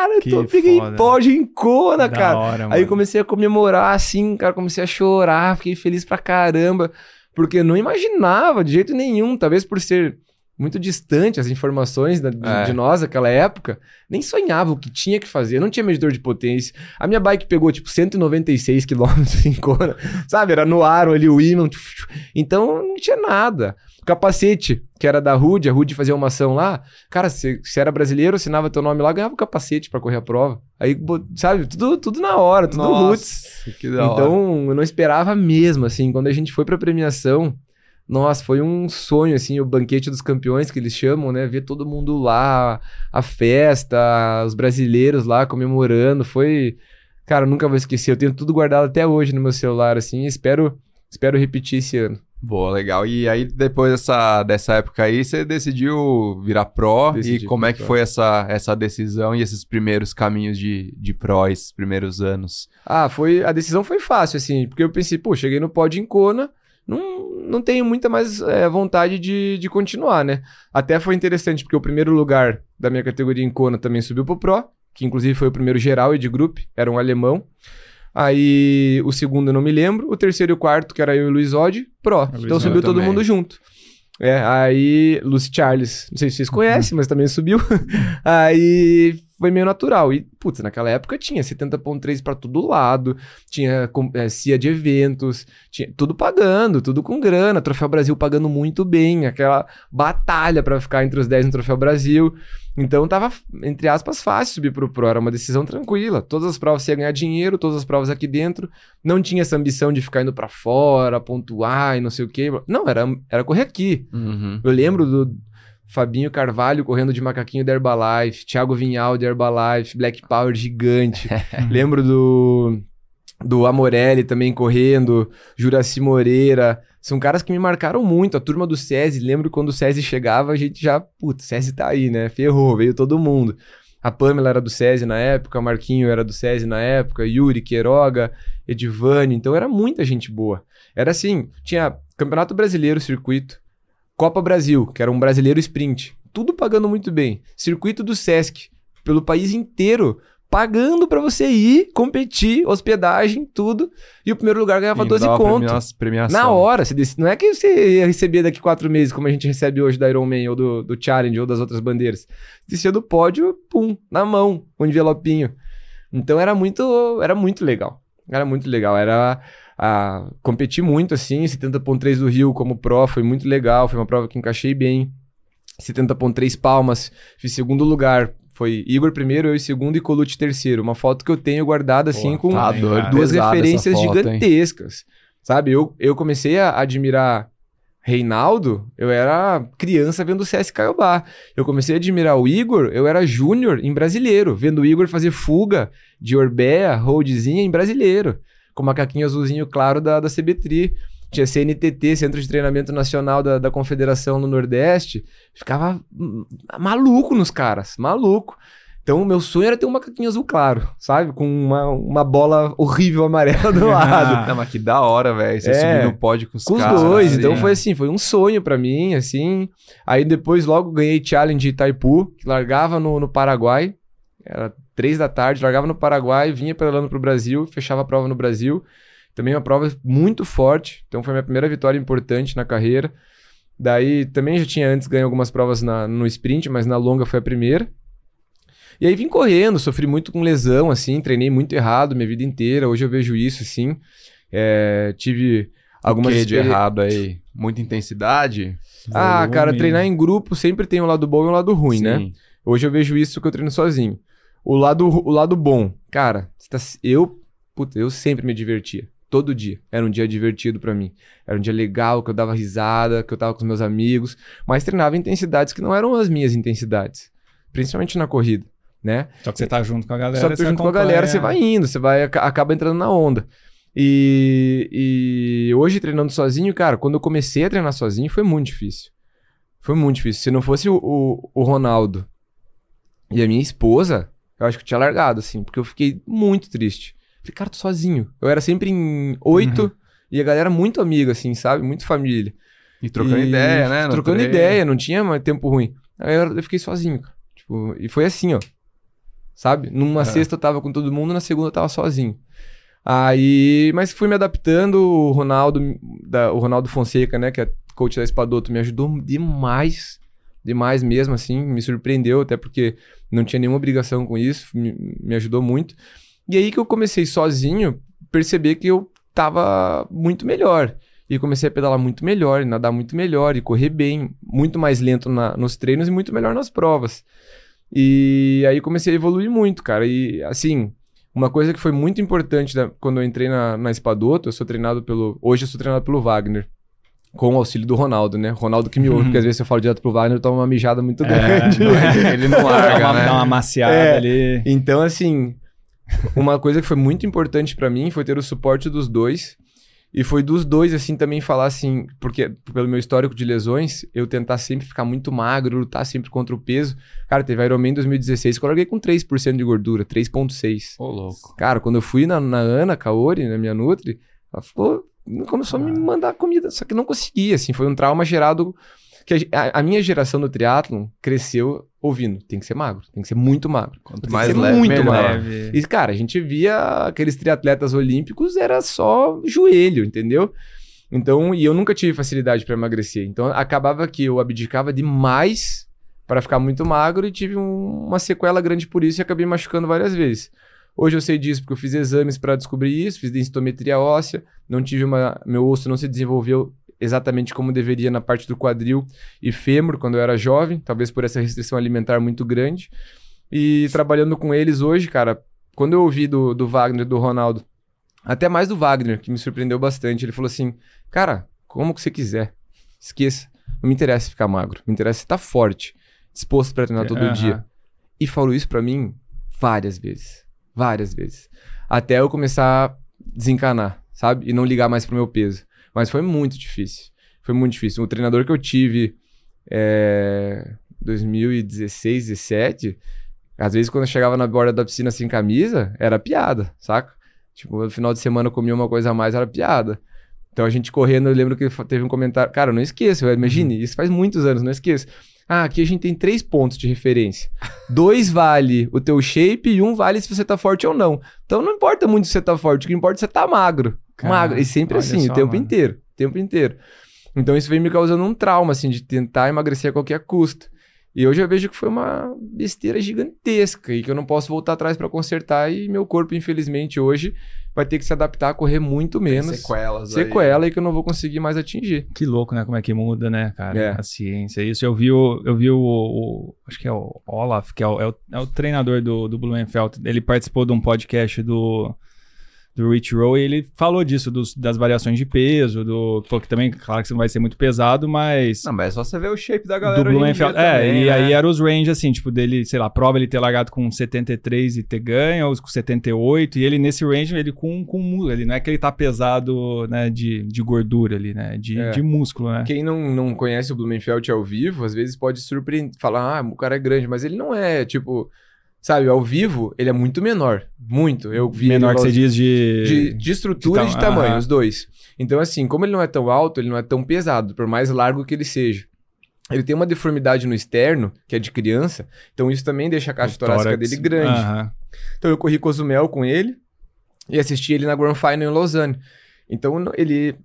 cara, que eu tô, peguei pódio em Kona, da cara. Hora, Aí eu comecei a comemorar, assim, cara, comecei a chorar, fiquei feliz pra caramba, porque eu não imaginava de jeito nenhum, talvez por ser muito distante as informações da- de, É. de nós naquela época. Nem sonhava o que tinha que fazer, não tinha medidor de potência. A minha bike pegou, tipo, 196 km em Kona, sabe? Era no aro ali, o ímã. Então, não tinha nada. Capacete, que era da Rude, a Rude fazia uma ação lá. Cara, se, se era brasileiro, assinava teu nome lá, ganhava o capacete pra correr a prova. Aí, sabe, tudo, tudo na hora, tudo roots. Nossa, que da hora. Então, eu não esperava mesmo, assim. Quando a gente foi pra premiação, nossa, foi um sonho, assim, o banquete dos campeões, que eles chamam, né? Ver todo mundo lá, a festa, os brasileiros lá comemorando. Foi. Cara, nunca vou esquecer. Eu tenho tudo guardado até hoje no meu celular, assim. Espero, espero repetir esse ano. Boa, legal. E aí, depois dessa, dessa época aí, você decidiu virar pró. Decidi e como é que pró. foi essa, essa decisão e esses primeiros caminhos de, de pró, esses primeiros anos? Ah, foi. A decisão foi fácil, assim, porque eu pensei, pô, cheguei no pódio em Kona, não, não tenho muita mais é, vontade de, de continuar, né? Até foi interessante, porque o primeiro lugar da minha categoria em Kona também subiu pro Pro, que inclusive foi o primeiro geral e de grupo, era um alemão. Aí o segundo eu não me lembro, o terceiro e o quarto, que era eu e o Luiz Odi, Pro. Luiz então subiu todo também. mundo junto. É, aí Lucy Charles, não sei se vocês conhecem, mas também subiu. aí foi meio natural. E, putz, naquela época tinha 70.3 pra todo lado, tinha é, CIA de eventos, tinha tudo pagando, tudo com grana, Troféu Brasil pagando muito bem, aquela batalha pra ficar entre os 10 no Troféu Brasil. Então tava, entre aspas, fácil subir pro Pro, era uma decisão tranquila. Todas as provas você ia ganhar dinheiro, todas as provas aqui dentro. Não tinha essa ambição de ficar indo pra fora, pontuar e não sei o quê. Não, era, era correr aqui. Uhum. Eu lembro do Fabinho Carvalho correndo de macaquinho da Herbalife, Thiago Vinhal de Herbalife, Black Power gigante. lembro do do Amorelli também correndo, Juraci Moreira. São caras que me marcaram muito. A turma do SESI, lembro quando o SESI chegava, a gente já, putz, SESI tá aí, né? Ferrou, veio todo mundo. A Pamela era do SESI na época, Marquinho era do SESI na época, Yuri, Queiroga, Edivane, então era muita gente boa. Era assim, tinha Campeonato Brasileiro Circuito, Copa Brasil, que era um brasileiro sprint, tudo pagando muito bem. Circuito do Sesc, pelo país inteiro, pagando pra você ir, competir, hospedagem, tudo. E o primeiro lugar ganhava Ainda 12 dava conto. premia- premiação. Na hora, você não é que você ia receber daqui quatro meses, como a gente recebe hoje da Ironman ou do, do Challenge ou das outras bandeiras. Descia do pódio, pum, na mão, um envelopinho. Então era muito, era muito legal. Era muito legal. Era a, competi muito assim, 70.3 do Rio como pro, foi muito legal, foi uma prova que encaixei bem. 70.3 palmas, fiz segundo lugar. Foi Igor primeiro, eu em segundo e Colucci terceiro. Uma foto que eu tenho guardada assim Pô, com Tá doido. cara. duas referências foto, hein? gigantescas. Sabe, eu, eu comecei a admirar Reinaldo, eu era criança vendo o CS Caiobá. Eu comecei a admirar o Igor, eu era júnior em brasileiro, vendo o Igor fazer fuga de Orbea, holdzinha em brasileiro, com macaquinho azulzinho claro da, da CBTRI. Tinha CNTT, Centro de Treinamento Nacional da, da Confederação no Nordeste. Ficava maluco nos caras, maluco. Então, o meu sonho era ter um macaquinho azul claro, sabe? Com uma, uma bola horrível amarela do lado. Não, mas que da hora, velho. Você É. subir no pódio com os Com os caras. dois, assim. então foi assim, foi um sonho pra mim, assim. Aí depois logo ganhei challenge Itaipu, que largava no, no Paraguai. Era três da tarde, largava no Paraguai, vinha pedalando pro Brasil, fechava a prova no Brasil. Também uma prova muito forte, então foi minha primeira vitória importante na carreira. Daí também já tinha antes ganho algumas provas na- no sprint, mas na longa foi a primeira. E aí vim correndo, sofri muito com lesão, assim, treinei muito errado minha vida inteira. Hoje eu vejo isso, assim. É, tive algumas O que de errado aí? Muita intensidade? Ah, Volume. cara, treinar em grupo sempre tem um lado bom e um lado ruim, né? Sim. Hoje eu vejo isso que eu treino sozinho. O lado, o lado bom, cara, tá- eu, puta, eu sempre me divertia. Todo dia. Era um dia divertido pra mim. Era um dia legal, que eu dava risada, que eu tava com os meus amigos, mas treinava intensidades que não eram as minhas intensidades. Principalmente na corrida, né? Só que você tá junto com a galera. Só que junto com a acompanha. galera você vai indo, você vai aca- acaba entrando na onda. E, e hoje treinando sozinho, cara, quando eu comecei a treinar sozinho foi muito difícil. Foi muito difícil. Se não fosse o, o, o Ronaldo e a minha esposa, eu acho que eu tinha largado, assim, porque eu fiquei muito triste. Falei, cara, tô sozinho. Eu era sempre em oito Uhum. e a galera muito amiga, assim, sabe? Muito família. E trocando E ideia, né? Trocando treino. ideia, não tinha mais tempo ruim. Aí eu, eu fiquei sozinho, cara. Tipo, e foi assim, ó. Sabe? Numa É. sexta eu tava com todo mundo, na segunda eu tava sozinho. Aí, mas fui me adaptando, o Ronaldo, da, o Ronaldo Fonseca, né, que é coach da Espadoto, me ajudou demais, demais mesmo, assim, me surpreendeu, até porque não tinha nenhuma obrigação com isso, me, ajudou muito. E aí que eu comecei sozinho, perceber que eu tava muito melhor. E comecei a pedalar muito melhor, e nadar muito melhor, e correr bem, muito mais lento na, nos treinos e muito melhor nas provas. E aí comecei a evoluir muito, cara. E assim, uma coisa que foi muito importante da, quando eu entrei na, na Espadoto, eu sou treinado pelo. Hoje eu sou treinado pelo Wagner. Com o auxílio do Ronaldo, né? Ronaldo que me ouve, Uhum. porque às vezes eu falo direto pro Wagner, eu tomo uma mijada muito É, grande. não é- Ele não Dá larga, uma, né? dá uma maciada É. ali. Então, assim, uma coisa que foi muito importante pra mim foi ter o suporte dos dois. E foi dos dois, assim, também falar assim, porque pelo meu histórico de lesões, eu tentar sempre ficar muito magro, lutar sempre contra o peso. Cara, teve Ironman em 2016 que eu larguei com 3% de gordura, 3,6%. Ô, louco. Cara, quando eu fui na, na Ana Kaori, na minha Nutri, ela ficou, começou a me mandar comida, só que não conseguia, assim, foi um trauma gerado que a, a- minha geração do triatlon cresceu ouvindo, tem que ser magro, tem que ser muito magro. Quanto Tem mais que ser leve, muito magro. Leve. E, cara, a gente via aqueles triatletas olímpicos, era só joelho, entendeu? Então, e eu nunca tive facilidade para emagrecer. Então, acabava que eu abdicava demais para ficar muito magro e tive um- uma sequela grande por isso e acabei machucando várias vezes. Hoje eu sei disso porque eu fiz exames para descobrir isso, fiz densitometria óssea, não tive uma, meu osso não se desenvolveu exatamente como deveria na parte do quadril e fêmur quando eu era jovem, talvez por essa restrição alimentar muito grande. E trabalhando com eles hoje, cara, quando eu ouvi do, do Wagner, do Ronaldo, até mais do Wagner, que me surpreendeu bastante, ele falou assim: Cara, como que você quiser, esqueça. Não me interessa ficar magro, me interessa estar forte, disposto para treinar todo Aham. dia. E falou isso pra mim várias vezes. Várias vezes. Até eu começar a desencanar, sabe? E não ligar mais pro meu peso. Mas foi muito difícil. Foi muito difícil. O treinador que eu tive é, 2016, 17, às vezes quando eu chegava na borda da piscina sem camisa, era piada, saca? Tipo, no final de semana eu comia uma coisa a mais, era piada. Então a gente correndo, eu lembro que teve um comentário. Cara, eu não esqueço, imagine, isso faz muitos anos, não esqueço. Ah, aqui a gente tem três pontos de referência. Dois vale o teu shape e um vale se você tá forte ou não. Então não importa muito se você tá forte, o que importa é se você tá magro. Cara, magro. E sempre assim, só, o tempo mano. inteiro. O tempo inteiro. Então isso vem me causando um trauma, assim, de tentar emagrecer a qualquer custo. E hoje eu vejo que foi uma besteira gigantesca e que eu não posso voltar atrás pra consertar. E meu corpo, infelizmente, hoje vai ter que se adaptar a correr muito menos. Sequelas aí. Sequela e que eu não vou conseguir mais atingir. Que louco, né? Como é que muda, né, cara? É. A ciência. Isso eu vi o. Eu vi o, o- acho que é o Olaf, que é o, é o, é o treinador do, do Blumenfeld. Ele participou de um podcast do. Do Rich Roll, ele falou disso, dos- das variações de peso, do. Falou que também, claro que você não vai ser muito pesado, mas. Não, mas é só você ver o shape da do galera em Blumenfeld. É, também, e né? aí era os range, assim, tipo, dele, sei lá, prova ele ter largado com 73 e ter ganho, ou com 78, e ele nesse range, ele com, com músculo, ele não é que ele tá pesado, né, de, de gordura ali, né, de, É. de músculo, né. Quem não, não conhece o Blumenfeld ao vivo, às vezes pode surpreender, falar, ah, o cara é grande, mas ele não é, tipo, sabe, ao vivo ele é muito menor, muito. Eu vi Menor que você diz de, de... de estrutura e de de, tam- tamanho, os dois. Então, assim, como ele não é tão alto, ele não é tão pesado, por mais largo que ele seja. Ele tem uma deformidade no externo, que é de criança, então isso também deixa a caixa torácica dele grande. Aham. Então eu corri Cozumel com ele e assisti ele na Grand Final em Lausanne. Então ele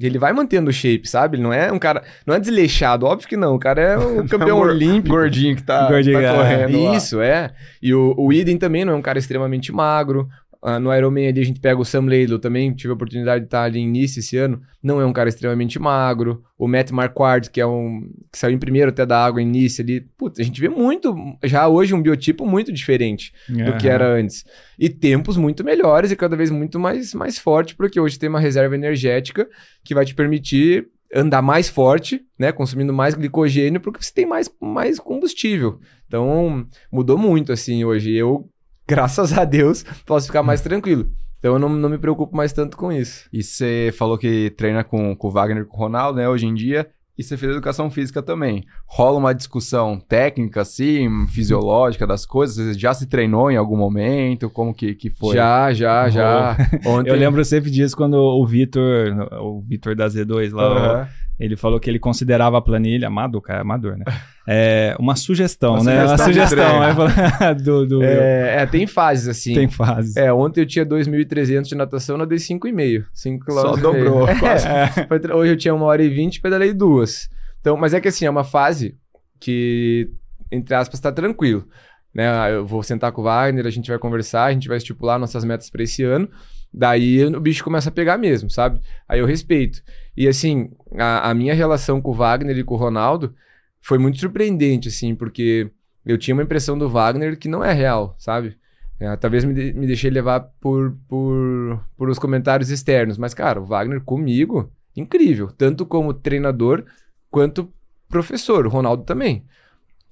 ele vai mantendo o shape, sabe? Ele não é um cara, não é desleixado, óbvio que não. O cara é um campeão gor- olímpico. Gordinho que tá, Gordinho, tá é. correndo lá. Isso, é. E o, o Eden também não é um cara extremamente magro. Ah, no Ironman ali a gente pega o Sam Laidlaw também, tive a oportunidade de estar ali em Nice esse ano, não é um cara extremamente magro. O Matt Marquardt, que é um que saiu em primeiro até da água em Nice ali, putz, a gente vê muito, já hoje um biotipo muito diferente do que era antes. E tempos muito melhores e cada vez muito mais, mais forte, porque hoje tem uma reserva energética que vai te permitir andar mais forte, né? Consumindo mais glicogênio, porque você tem mais, mais combustível. Então, mudou muito, assim, hoje. Eu, graças a Deus, posso ficar mais tranquilo. Então, eu não, não me preocupo mais tanto com isso. E você falou que treina com, com o Wagner e com o Ronaldo, né, hoje em dia. E você fez educação física também. Rola uma discussão técnica, assim, fisiológica das coisas? Você já se treinou em algum momento? Como que, que foi? Já, já, já. Ontem... Eu lembro sempre disso quando o Vitor, o Vitor da Z2 lá, Aham. Ele falou que ele considerava a planilha, amador, cara, amador, né? É, uma sugestão, Uma né? sugestão uma sugestão, né? Falou- do, do É, é, tem fases, assim. tem fase. É, ontem eu tinha 2.300 de natação, nadei 5,5. 5 Só km. dobrou, quase. Foi tra- Hoje eu tinha 1 hora e 20, pedalei duas. Então, mas é que assim, é uma fase que, entre aspas, tá tranquilo. Né? Eu vou sentar com o Wagner, a gente vai conversar, a gente vai estipular nossas metas para esse ano. Daí o bicho começa a pegar mesmo, sabe? Aí eu respeito. E assim, a, a minha relação com o Wagner e com o Ronaldo foi muito surpreendente, assim, porque eu tinha uma impressão do Wagner que não é real, sabe? É, talvez me, de, me deixei levar por, por, por os comentários externos. Mas, cara, o Wagner comigo, incrível. Tanto como treinador, quanto professor. O Ronaldo também.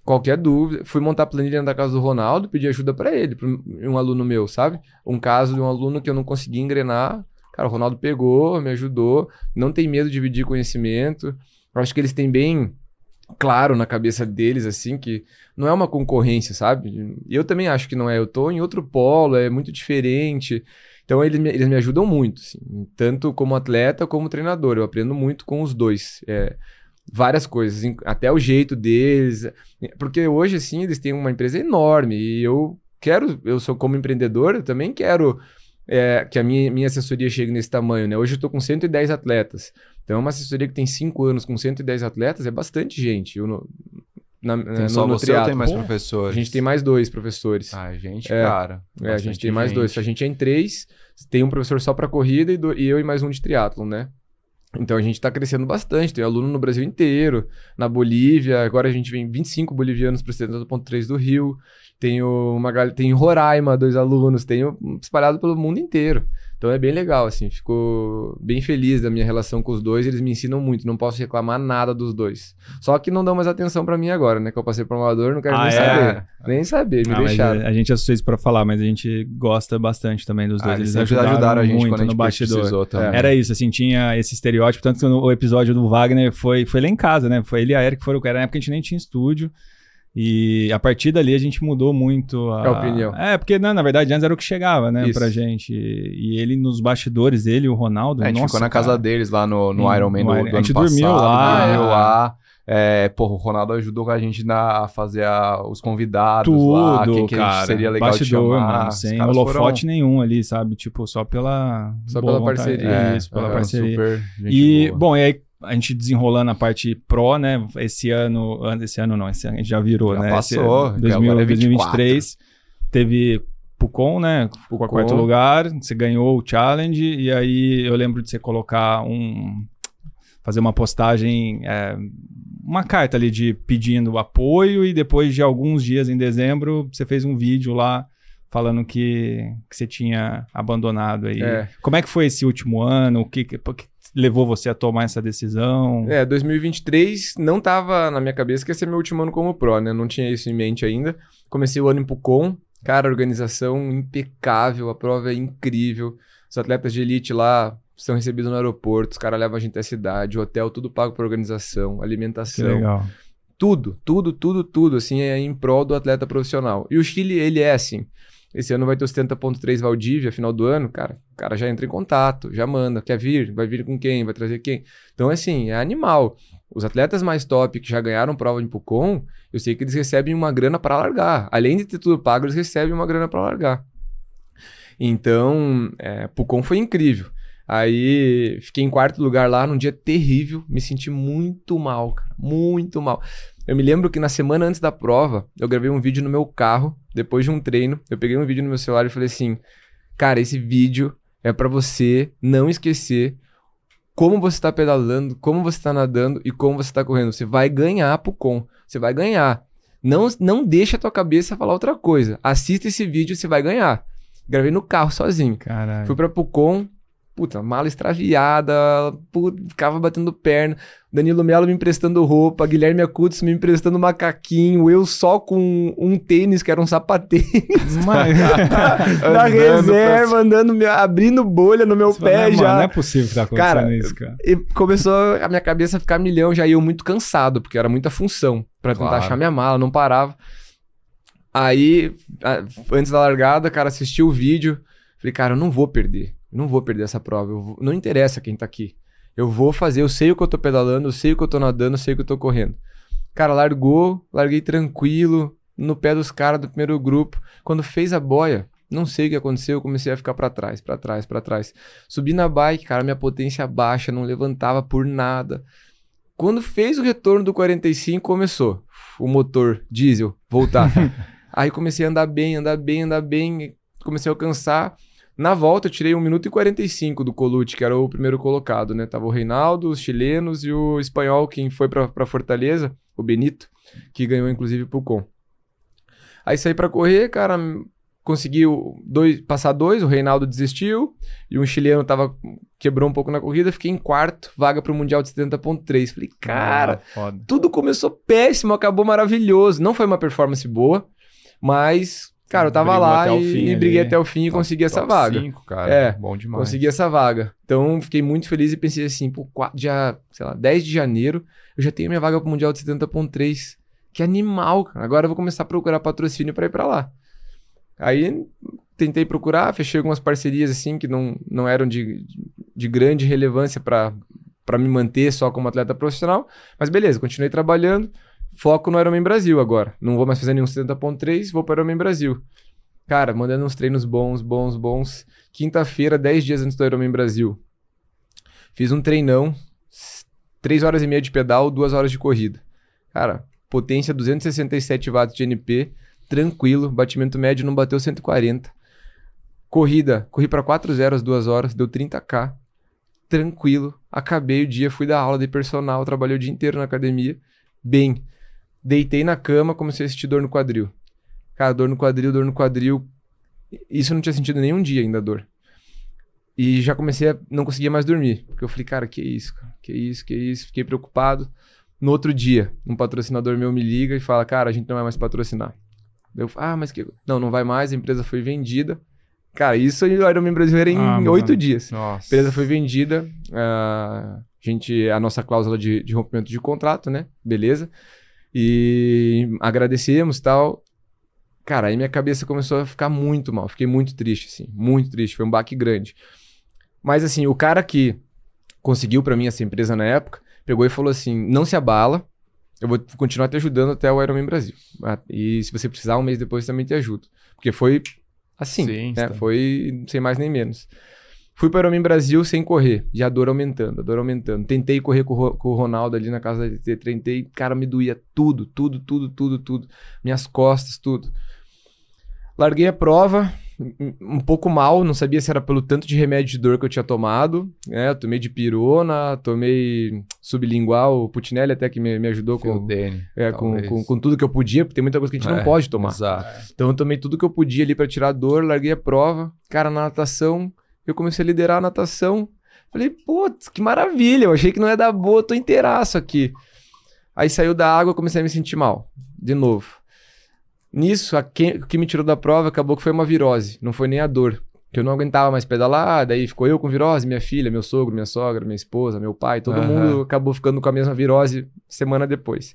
Qualquer dúvida, fui montar a planilha na casa do Ronaldo, pedi ajuda para ele, um aluno meu, sabe? Um caso de um aluno que eu não conseguia engrenar. Cara, o Ronaldo pegou, me ajudou, não tem medo de dividir conhecimento. Eu acho que eles têm bem claro na cabeça deles, assim, que não é uma concorrência, sabe? Eu também acho que não é. Eu tô em outro polo, é muito diferente. Então eles me, eles me ajudam muito, assim, tanto como atleta como treinador. Eu aprendo muito com os dois. É, várias coisas, até o jeito deles. Porque hoje, assim, eles têm uma empresa enorme e eu quero, eu sou como empreendedor, eu também quero é, que a minha, minha assessoria chegue nesse tamanho, né? Hoje eu estou com 110 atletas. Então, uma assessoria que tem 5 anos com 110 atletas é bastante gente. Eu, no, na, tem no, só no você ou tem mais Pô, professores? A gente tem mais dois professores. Ah, gente, é, cara. É, a gente tem mais gente. dois. A gente é em três, tem um professor só para corrida e, do, e eu e mais um de triatlon, né? Então a gente está crescendo bastante, tem aluno no Brasil inteiro, na Bolívia, agora a gente vem 25 bolivianos para o 70.3 do Rio, tem, uma, tem em Roraima dois alunos, tenho espalhado pelo mundo inteiro. Então é bem legal, assim, ficou bem feliz da minha relação com os dois, eles me ensinam muito, não posso reclamar nada dos dois. Só que não dão mais atenção para mim agora, né? Que eu passei para um não quero ah, nem é? saber. Nem saber, me ah, deixaram. A gente assustou isso para falar, mas a gente gosta bastante também dos dois. Ah, eles, ajudaram, ajudaram a gente muito a gente no bastidor. É. Era isso, assim, tinha esse estereótipo, tanto que o episódio do Wagner foi, foi lá em casa, né? Foi ele e a Eric foram, era na época que a gente nem tinha estúdio. E a partir dali a gente mudou muito a, a opinião. É, porque não, na verdade antes era o que chegava, né, Isso. pra gente. E ele nos bastidores, ele e o Ronaldo. É, a gente nossa, ficou na casa cara. deles lá no, no Iron Man do, do A gente dormiu passado, lá. Dormiu lá. É, porra, o Ronaldo ajudou a gente na, a fazer a, os convidados Tudo, lá, que, que cara. seria legal Bastidor, chamar. Mano, sem holofote foram... nenhum ali, sabe? Tipo, só pela... Só pela vontade. parceria. É, Isso, pela é, parceria. e, boa. bom, e aí a gente desenrolando a parte pro, né? Esse ano, esse ano não, esse ano a gente já virou, já né? Passou, esse, 2000, é 2023 teve Pucon, né? Ficou a quarto lugar, você ganhou o challenge e aí eu lembro de você colocar um fazer uma postagem é, uma carta ali de pedindo apoio e depois de alguns dias em dezembro você fez um vídeo lá falando que, que você tinha abandonado aí. É. Como é que foi esse último ano? O que, que, levou você a tomar essa decisão? É, 2023 não tava na minha cabeça que ia ser meu último ano como pro, né? Não tinha isso em mente ainda. Comecei o ano em Pucon, cara, organização impecável, a prova é incrível. Os atletas de elite lá são recebidos no aeroporto, os caras levam a gente à cidade, hotel, tudo pago por organização, alimentação. Que legal. Tudo, tudo, tudo, tudo, assim, é em prol do atleta profissional. E o Chile, ele é assim. Esse ano vai ter o 70.3 Valdívia, final do ano, cara. O cara já entra em contato, já manda. Quer vir? Vai vir com quem? Vai trazer quem? Então, assim, é animal. Os atletas mais top que já ganharam prova em Pucon, eu sei que eles recebem uma grana para largar. Além de ter tudo pago, eles recebem uma grana para largar. Então, é, Pucon foi incrível. Aí fiquei em quarto lugar lá num dia terrível, me senti muito mal, cara, muito mal. Eu me lembro que na semana antes da prova, eu gravei um vídeo no meu carro, depois de um treino. Eu peguei um vídeo no meu celular e falei assim: Cara, esse vídeo é para você não esquecer como você está pedalando, como você está nadando e como você está correndo. Você vai ganhar Pucon. Você vai ganhar. Não, não deixa a tua cabeça falar outra coisa. Assista esse vídeo, você vai ganhar. Gravei no carro sozinho. Caralho. Fui pra Pucon, puta, mala extraviada, puta, ficava batendo perna. Danilo Melo me emprestando roupa, Guilherme Acutis me emprestando macaquinho, eu só com um tênis que era um sapatênis. na reserva, pra... andando, abrindo bolha no meu Isso pé não é, já. Não é possível que tá acontecendo cara, isso, cara. E começou a minha cabeça a ficar milhão, já ia muito cansado, porque era muita função para tentar claro. achar minha mala, não parava. Aí, antes da largada, cara, assisti o vídeo, falei, cara, eu não vou perder. Não vou perder essa prova. Vou... Não interessa quem tá aqui. Eu vou fazer, eu sei o que eu tô pedalando, eu sei o que eu tô nadando, eu sei o que eu tô correndo. Cara, largou, larguei tranquilo, no pé dos caras do primeiro grupo. Quando fez a boia, não sei o que aconteceu, eu comecei a ficar para trás, para trás, para trás. Subi na bike, cara, minha potência baixa, não levantava por nada. Quando fez o retorno do 45, começou o motor diesel voltar. Aí comecei a andar bem, andar bem, andar bem, comecei a alcançar. Na volta, eu tirei 1 minuto e 45 do Colute, que era o primeiro colocado, né? Tava o Reinaldo, os chilenos e o espanhol, quem foi pra, pra Fortaleza, o Benito, que ganhou inclusive pro Com. Aí saí pra correr, cara, conseguiu dois, passar dois, o Reinaldo desistiu, e um chileno tava, quebrou um pouco na corrida, fiquei em quarto, vaga pro Mundial de 70.3. Falei, cara, Ah, tudo começou péssimo, acabou maravilhoso. Não foi uma performance boa, mas, cara, eu tava Brigou lá e, fim e ali. briguei até o fim e Top- consegui essa vaga. cinco, cara. É, Bom demais. Consegui essa vaga. Então, fiquei muito feliz e pensei assim, pô, dia, sei lá, 10 de janeiro, eu já tenho minha vaga pro Mundial de 70.3. Que animal, cara. Agora eu vou começar a procurar patrocínio pra ir pra lá. Aí, tentei procurar, fechei algumas parcerias, assim, que não, não eram de, de grande relevância pra me manter só como atleta profissional. Mas beleza, continuei trabalhando. Foco no Ironman Brasil agora. Não vou mais fazer nenhum 70.3, vou para o Ironman Brasil. Cara, mandando uns treinos bons, bons, bons. Quinta-feira, 10 dias antes do Ironman Brasil. Fiz um treinão, 3 horas e meia de pedal, 2 horas de corrida. Cara, potência 267 watts de NP, tranquilo, batimento médio não bateu 140. Corrida, corri para 4 0 as 2 horas, deu 30k. Tranquilo, acabei o dia, fui dar aula de personal, trabalhei o dia inteiro na academia, bem. Deitei na cama, comecei a sentir dor no quadril. Cara, dor no quadril, dor no quadril. Isso eu não tinha sentido nenhum dia ainda, a dor. E já comecei a não conseguia mais dormir. Porque eu falei, cara, que isso, cara? Que isso, que isso? Fiquei preocupado. No outro dia, um patrocinador meu me liga e fala, cara, a gente não vai mais patrocinar. Eu, ah, mas que. Não, não vai mais, a empresa foi vendida. Cara, isso o Ironman Brasil era em Ah, oito dias. Nossa. A empresa foi vendida. ah, a gente, a nossa cláusula de, de rompimento de contrato, né? Beleza. E agradecemos e tal. Cara, aí minha cabeça começou a ficar muito mal. Fiquei muito triste, assim. Muito triste. Foi um baque grande. Mas, assim, o cara que conseguiu pra mim essa empresa na época, pegou e falou assim: não se abala. Eu vou continuar te ajudando até o Ironman Brasil. Ah, E se você precisar, um mês depois também te ajudo. Porque foi assim, Sim, né? Foi sem mais nem menos. Fui para o Ironman Brasil sem correr. E a dor aumentando, a dor aumentando. Tentei correr com o, com o Ronaldo ali na casa da TT. Tentei, cara, me doía tudo, tudo, tudo, tudo, tudo. Minhas costas, tudo. Larguei a prova, um- pouco mal, não sabia se era pelo tanto de remédio de dor que eu tinha tomado. Né? Eu tomei de pirona, tomei sublingual, o Putinelli até que me, me ajudou com, Dene. é, com, com, com tudo que eu podia, porque tem muita coisa que a gente É, não pode tomar. Exato. Então eu tomei tudo que eu podia ali pra tirar a dor, larguei a prova. Cara, na natação, eu comecei a liderar a natação. Falei, putz, que maravilha, eu achei que não ia dar boa, tô inteiraço aqui. Aí saiu da água, comecei a me sentir mal, de novo. Nisso, que, o que me tirou da prova acabou que foi uma virose, não foi nem a dor. Que eu não aguentava mais pedalar, daí ficou eu com virose, minha filha, meu sogro, minha sogra, minha esposa, meu pai, todo Aham. mundo acabou ficando com a mesma virose semana depois.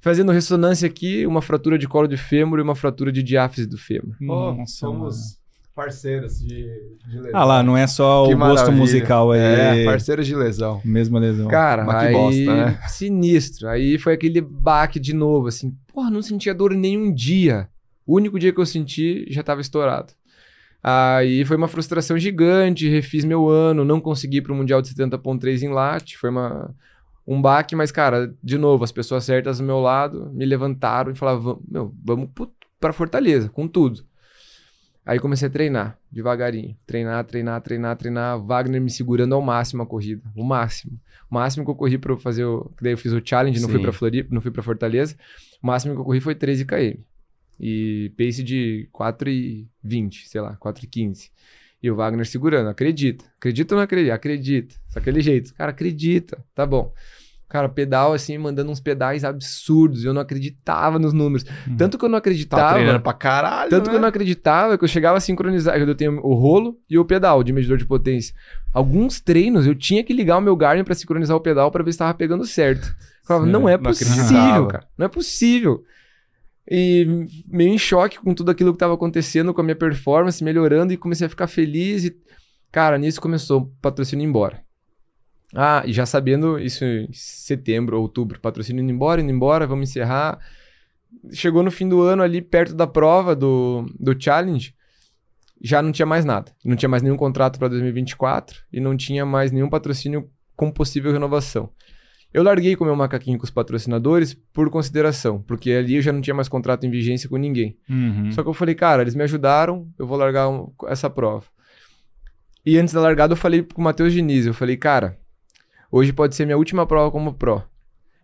Fazendo ressonância aqui, uma fratura de colo de fêmur e uma fratura de diáfise do fêmur. Nossa, mano. Parceiros de, de lesão. Ah lá, não é só Que o gosto maravilha. musical aí. É, parceiros de lesão. Mesma lesão. Cara, Mas que aí bosta, né? sinistro. Aí foi aquele baque de novo, assim. Porra, não sentia dor em nenhum dia. O único dia que eu senti já tava estourado. Aí foi uma frustração gigante, refiz meu ano, não consegui ir pro Mundial de 70.3 em Lat, foi uma, um baque, mas cara, de novo, as pessoas certas do meu lado me levantaram e falaram, "Vam- meu, vamos pra Fortaleza, com tudo. Aí comecei a treinar, devagarinho. Treinar, treinar, treinar, treinar. Wagner me segurando ao máximo a corrida. O máximo. O máximo que eu corri pra fazer o. Daí eu fiz o challenge, não fui Sim. pra Floripa, não fui pra Fortaleza. O máximo que eu corri foi 13 km. E pace de 4 e 20, sei lá, 4 e 15. E o Wagner segurando, acredita. Acredita ou não acredita? Acredita. Só aquele jeito. Cara, acredita. Tá bom. Cara, pedal assim, mandando uns pedais absurdos. Eu não acreditava nos números. Uhum. Tanto que eu não Tá acreditava. treinando pra caralho, Tanto né? que eu não acreditava que eu chegava a sincronizar. Eu tenho o rolo e o pedal de medidor de potência. Alguns treinos eu tinha que ligar o meu Garmin pra sincronizar o pedal pra ver se tava pegando certo. Eu falava, Sim, não é não possível, acreditava. cara. Não é possível. E meio em choque com tudo aquilo que tava acontecendo, com a minha performance melhorando e comecei a ficar feliz. E, cara, nisso começou o patrocínio embora. Ah, e já sabendo isso em setembro, outubro, patrocínio indo embora, indo embora, vamos encerrar. Chegou no fim do ano ali, perto da prova do, do challenge, já não tinha mais nada. Não tinha mais nenhum contrato para 2024 e não tinha mais nenhum patrocínio com possível renovação. Eu larguei comer o macaquinho com os patrocinadores por consideração, porque ali eu já não tinha mais contrato em vigência com ninguém. Uhum. Só que eu falei, cara, eles me ajudaram, eu vou largar um- essa prova. E antes da largada eu falei com o Matheus Diniz, eu falei, cara, hoje pode ser minha última prova como pro.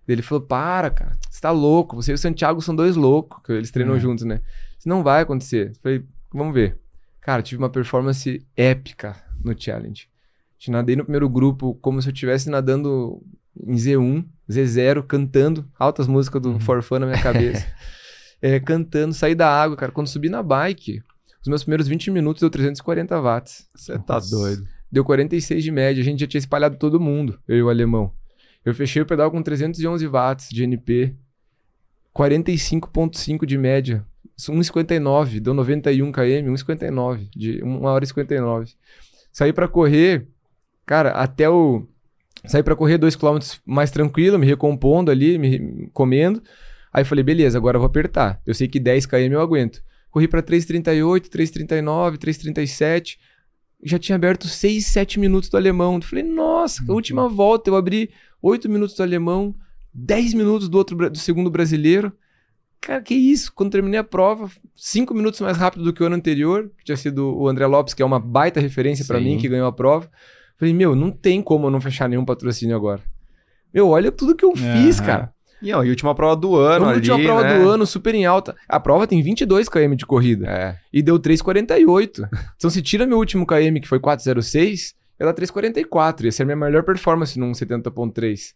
Ele falou, para, cara, você tá louco, você e o Santiago são dois loucos, que eles treinam É. juntos, né? Isso não vai acontecer. Eu falei, vamos ver. Cara, tive uma performance épica no challenge. Te nadei no primeiro grupo como se eu estivesse nadando em Z1, Z0, cantando altas músicas do Uhum. Forfã na minha cabeça. É, cantando, saí da água, cara. Quando subi na bike, os meus primeiros 20 minutos deu 340 watts. Você tá doido. Deu 46 de média. A gente já tinha espalhado todo mundo, eu e o alemão. Eu fechei o pedal com 311 watts de NP, 45,5 de média. 1,59, deu 91 km, 1,59, de 1 hora e 59. Saí pra correr, cara, até o. Saí pra correr 2 km mais tranquilo, me recompondo ali, me comendo. Aí falei, beleza, agora eu vou apertar. Eu sei que 10 km eu aguento. Corri pra 3,38, 3,39, 3,37. Já tinha aberto 6, 7 minutos do alemão. Eu Falei, nossa, a última volta eu abri 8 minutos do alemão, 10 minutos do outro do segundo brasileiro. Cara, que isso? Quando terminei a prova, 5 minutos mais rápido do que o ano anterior, que tinha sido o André Lopes, que é uma baita referência pra Sim. mim, que ganhou a prova. Falei, meu, não tem como eu não fechar nenhum patrocínio agora. Meu, olha tudo que eu fiz, Aham. cara. E, ó, e última prova do ano ali, última prova né? do ano, super em alta. A prova tem 22 km de corrida. É. E deu 3,48. então, se tira meu último KM, que foi 4,06, ia dar 3,44. Ia ser a minha melhor performance num 70,3.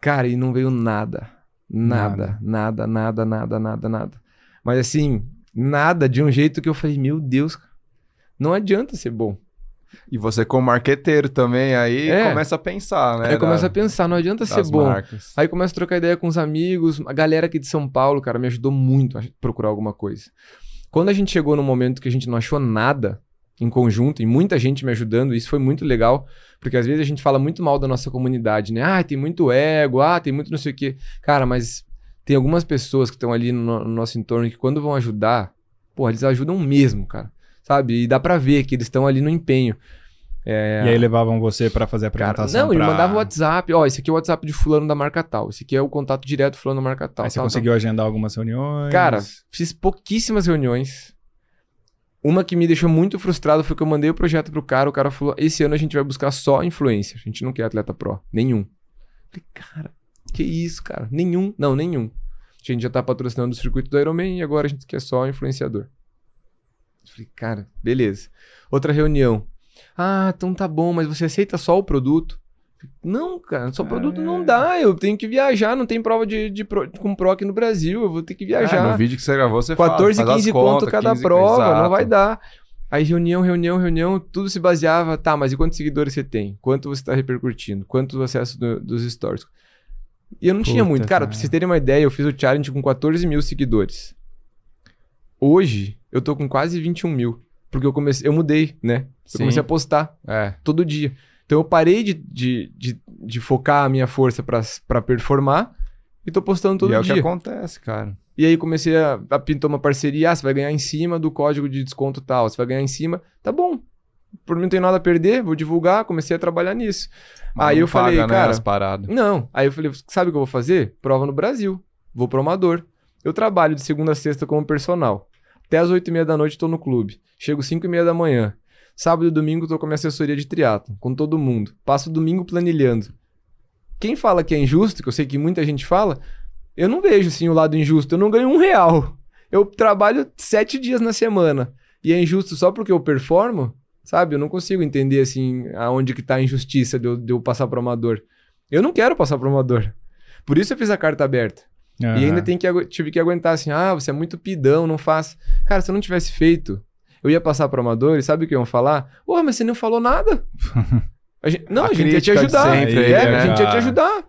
Cara, e não veio nada. Nada, nada, nada, nada, nada, nada. Mas assim, nada de um jeito que eu falei, meu Deus, não adianta ser bom. E você como marqueteiro também, aí É. começa a pensar, né? Aí começa a pensar, não adianta ser bom. marcas. Aí começo a trocar ideia com os amigos. A galera aqui de São Paulo, cara, me ajudou muito a procurar alguma coisa. Quando a gente chegou no momento que a gente não achou nada em conjunto, e muita gente me ajudando, isso foi muito legal, porque às vezes a gente fala muito mal da nossa comunidade, né? Ah, tem muito ego, ah, tem muito não sei o quê. Cara, mas tem algumas pessoas que estão ali no, no nosso entorno que quando vão ajudar, pô, eles ajudam mesmo, cara. Sabe? E dá pra ver que eles estão ali no empenho. É, E aí levavam você pra fazer a Cara, apresentação. não, ele pra- mandava o WhatsApp. Ó, esse aqui é o WhatsApp de fulano da marca tal. Esse aqui é o contato direto do fulano da marca tal. Aí você tal, tal. conseguiu agendar algumas reuniões. Cara, fiz pouquíssimas reuniões. Uma que me deixou muito frustrado foi que eu mandei o projeto pro cara. O cara falou: esse ano a gente vai buscar só influencer. A gente não quer atleta pro. Nenhum. Falei, cara, que isso, cara? Nenhum. Não, nenhum. A gente já tá patrocinando o circuito do Ironman e agora a gente quer só influenciador. Falei, cara, beleza. Outra reunião. Ah, então tá bom, mas você aceita só o produto? Não, cara, só produto não dá. Eu tenho que viajar, não tem prova de, de pro- com pro aqui no Brasil. Eu vou ter que viajar. É, no vídeo que você gravou, você 14, fala, faz 15 as contas, conto cada 15, prova, não exato. vai dar. Aí reunião, reunião, reunião, tudo se baseava, tá, mas e quantos seguidores você tem? Quanto você tá repercutindo? Quantos acessos do- dos stories? E eu não tinha Puta, muito. Cara, cara. pra vocês terem uma ideia, eu fiz o challenge com 14 mil seguidores. Hoje, eu tô com quase 21 mil. Porque eu comecei, eu mudei, né? Eu Sim. comecei a postar É. todo dia. Então eu parei de, de, de, de focar a minha força pra, pra performar e tô postando todo e é o dia. que acontece, cara. E aí comecei a, a pintar uma parceria, ah, você vai ganhar em cima do código de desconto tal, você vai ganhar em cima, tá bom. Por mim não tem nada a perder, vou divulgar, comecei a trabalhar nisso. Mas Aí eu falei, paga, né, cara, as paradas. Não, aí eu falei, sabe o que eu vou fazer? Prova no Brasil, vou pro amador. Eu trabalho de segunda a sexta como personal. Até as oito e meia da noite tô no clube. Chego cinco e meia da manhã. Sábado e domingo tô com a minha assessoria de triatlo, com todo mundo. Passo o domingo planilhando. Quem fala que é injusto, que eu sei que muita gente fala, eu não vejo assim o lado injusto. Eu não ganho um real. Eu trabalho sete dias na semana. E é injusto só porque eu performo, sabe? Eu não consigo entender assim aonde que tá a injustiça de eu, de eu passar pro amador. Eu não quero passar pro amador. Por isso eu fiz a carta aberta. E ainda tem que, tive que aguentar assim, ah, você é muito pidão, não faz. Cara, se eu não tivesse feito, eu ia passar pro amador e sabe o que iam falar? Pô, mas você não falou nada. A gente- não, A a, gente ia te ajudar. sempre é, né, a gente ia te cara? ajudar.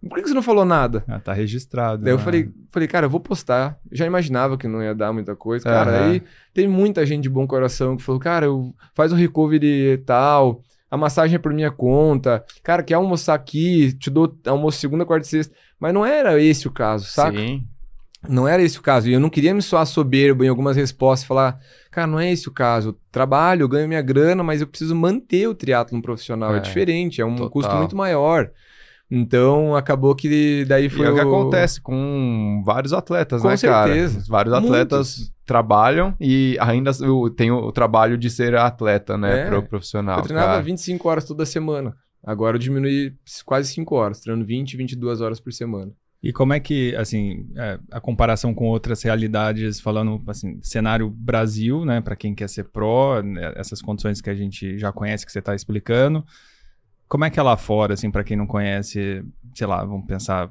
Por que que você não falou nada? Ah, tá registrado. Daí eu né? falei, falei, cara, eu vou postar. Já imaginava que não ia dar muita coisa. Cara, Aham. aí tem muita gente de bom coração que falou, cara, eu, faz o recovery e tal. A massagem é por minha conta. Cara, quer almoçar aqui? Te dou almoço segunda, quarta e sexta. Mas não era esse o caso, saca? Sim. Não era esse o caso. E eu não queria me soar soberbo em algumas respostas e falar, cara, não é esse o caso. Eu trabalho, eu ganho minha grana, mas eu preciso manter o triatlon profissional. É, É, diferente, é um total. custo muito maior. Então acabou que daí foi e é o que acontece com vários atletas, Com né, certeza. cara? Vários atletas trabalham e ainda tem o, o trabalho de ser atleta, né, É. pro profissional. Eu treinava cara. 25 horas toda semana. Agora eu diminui quase 5 horas, treinando 20, 22 horas por semana. E como é que, assim, é, a comparação com outras realidades, falando, assim, cenário Brasil, né, para quem quer ser pró, né, essas condições que a gente já conhece, que você tá explicando, como é que é lá fora, assim, para quem não conhece, sei lá, vamos pensar,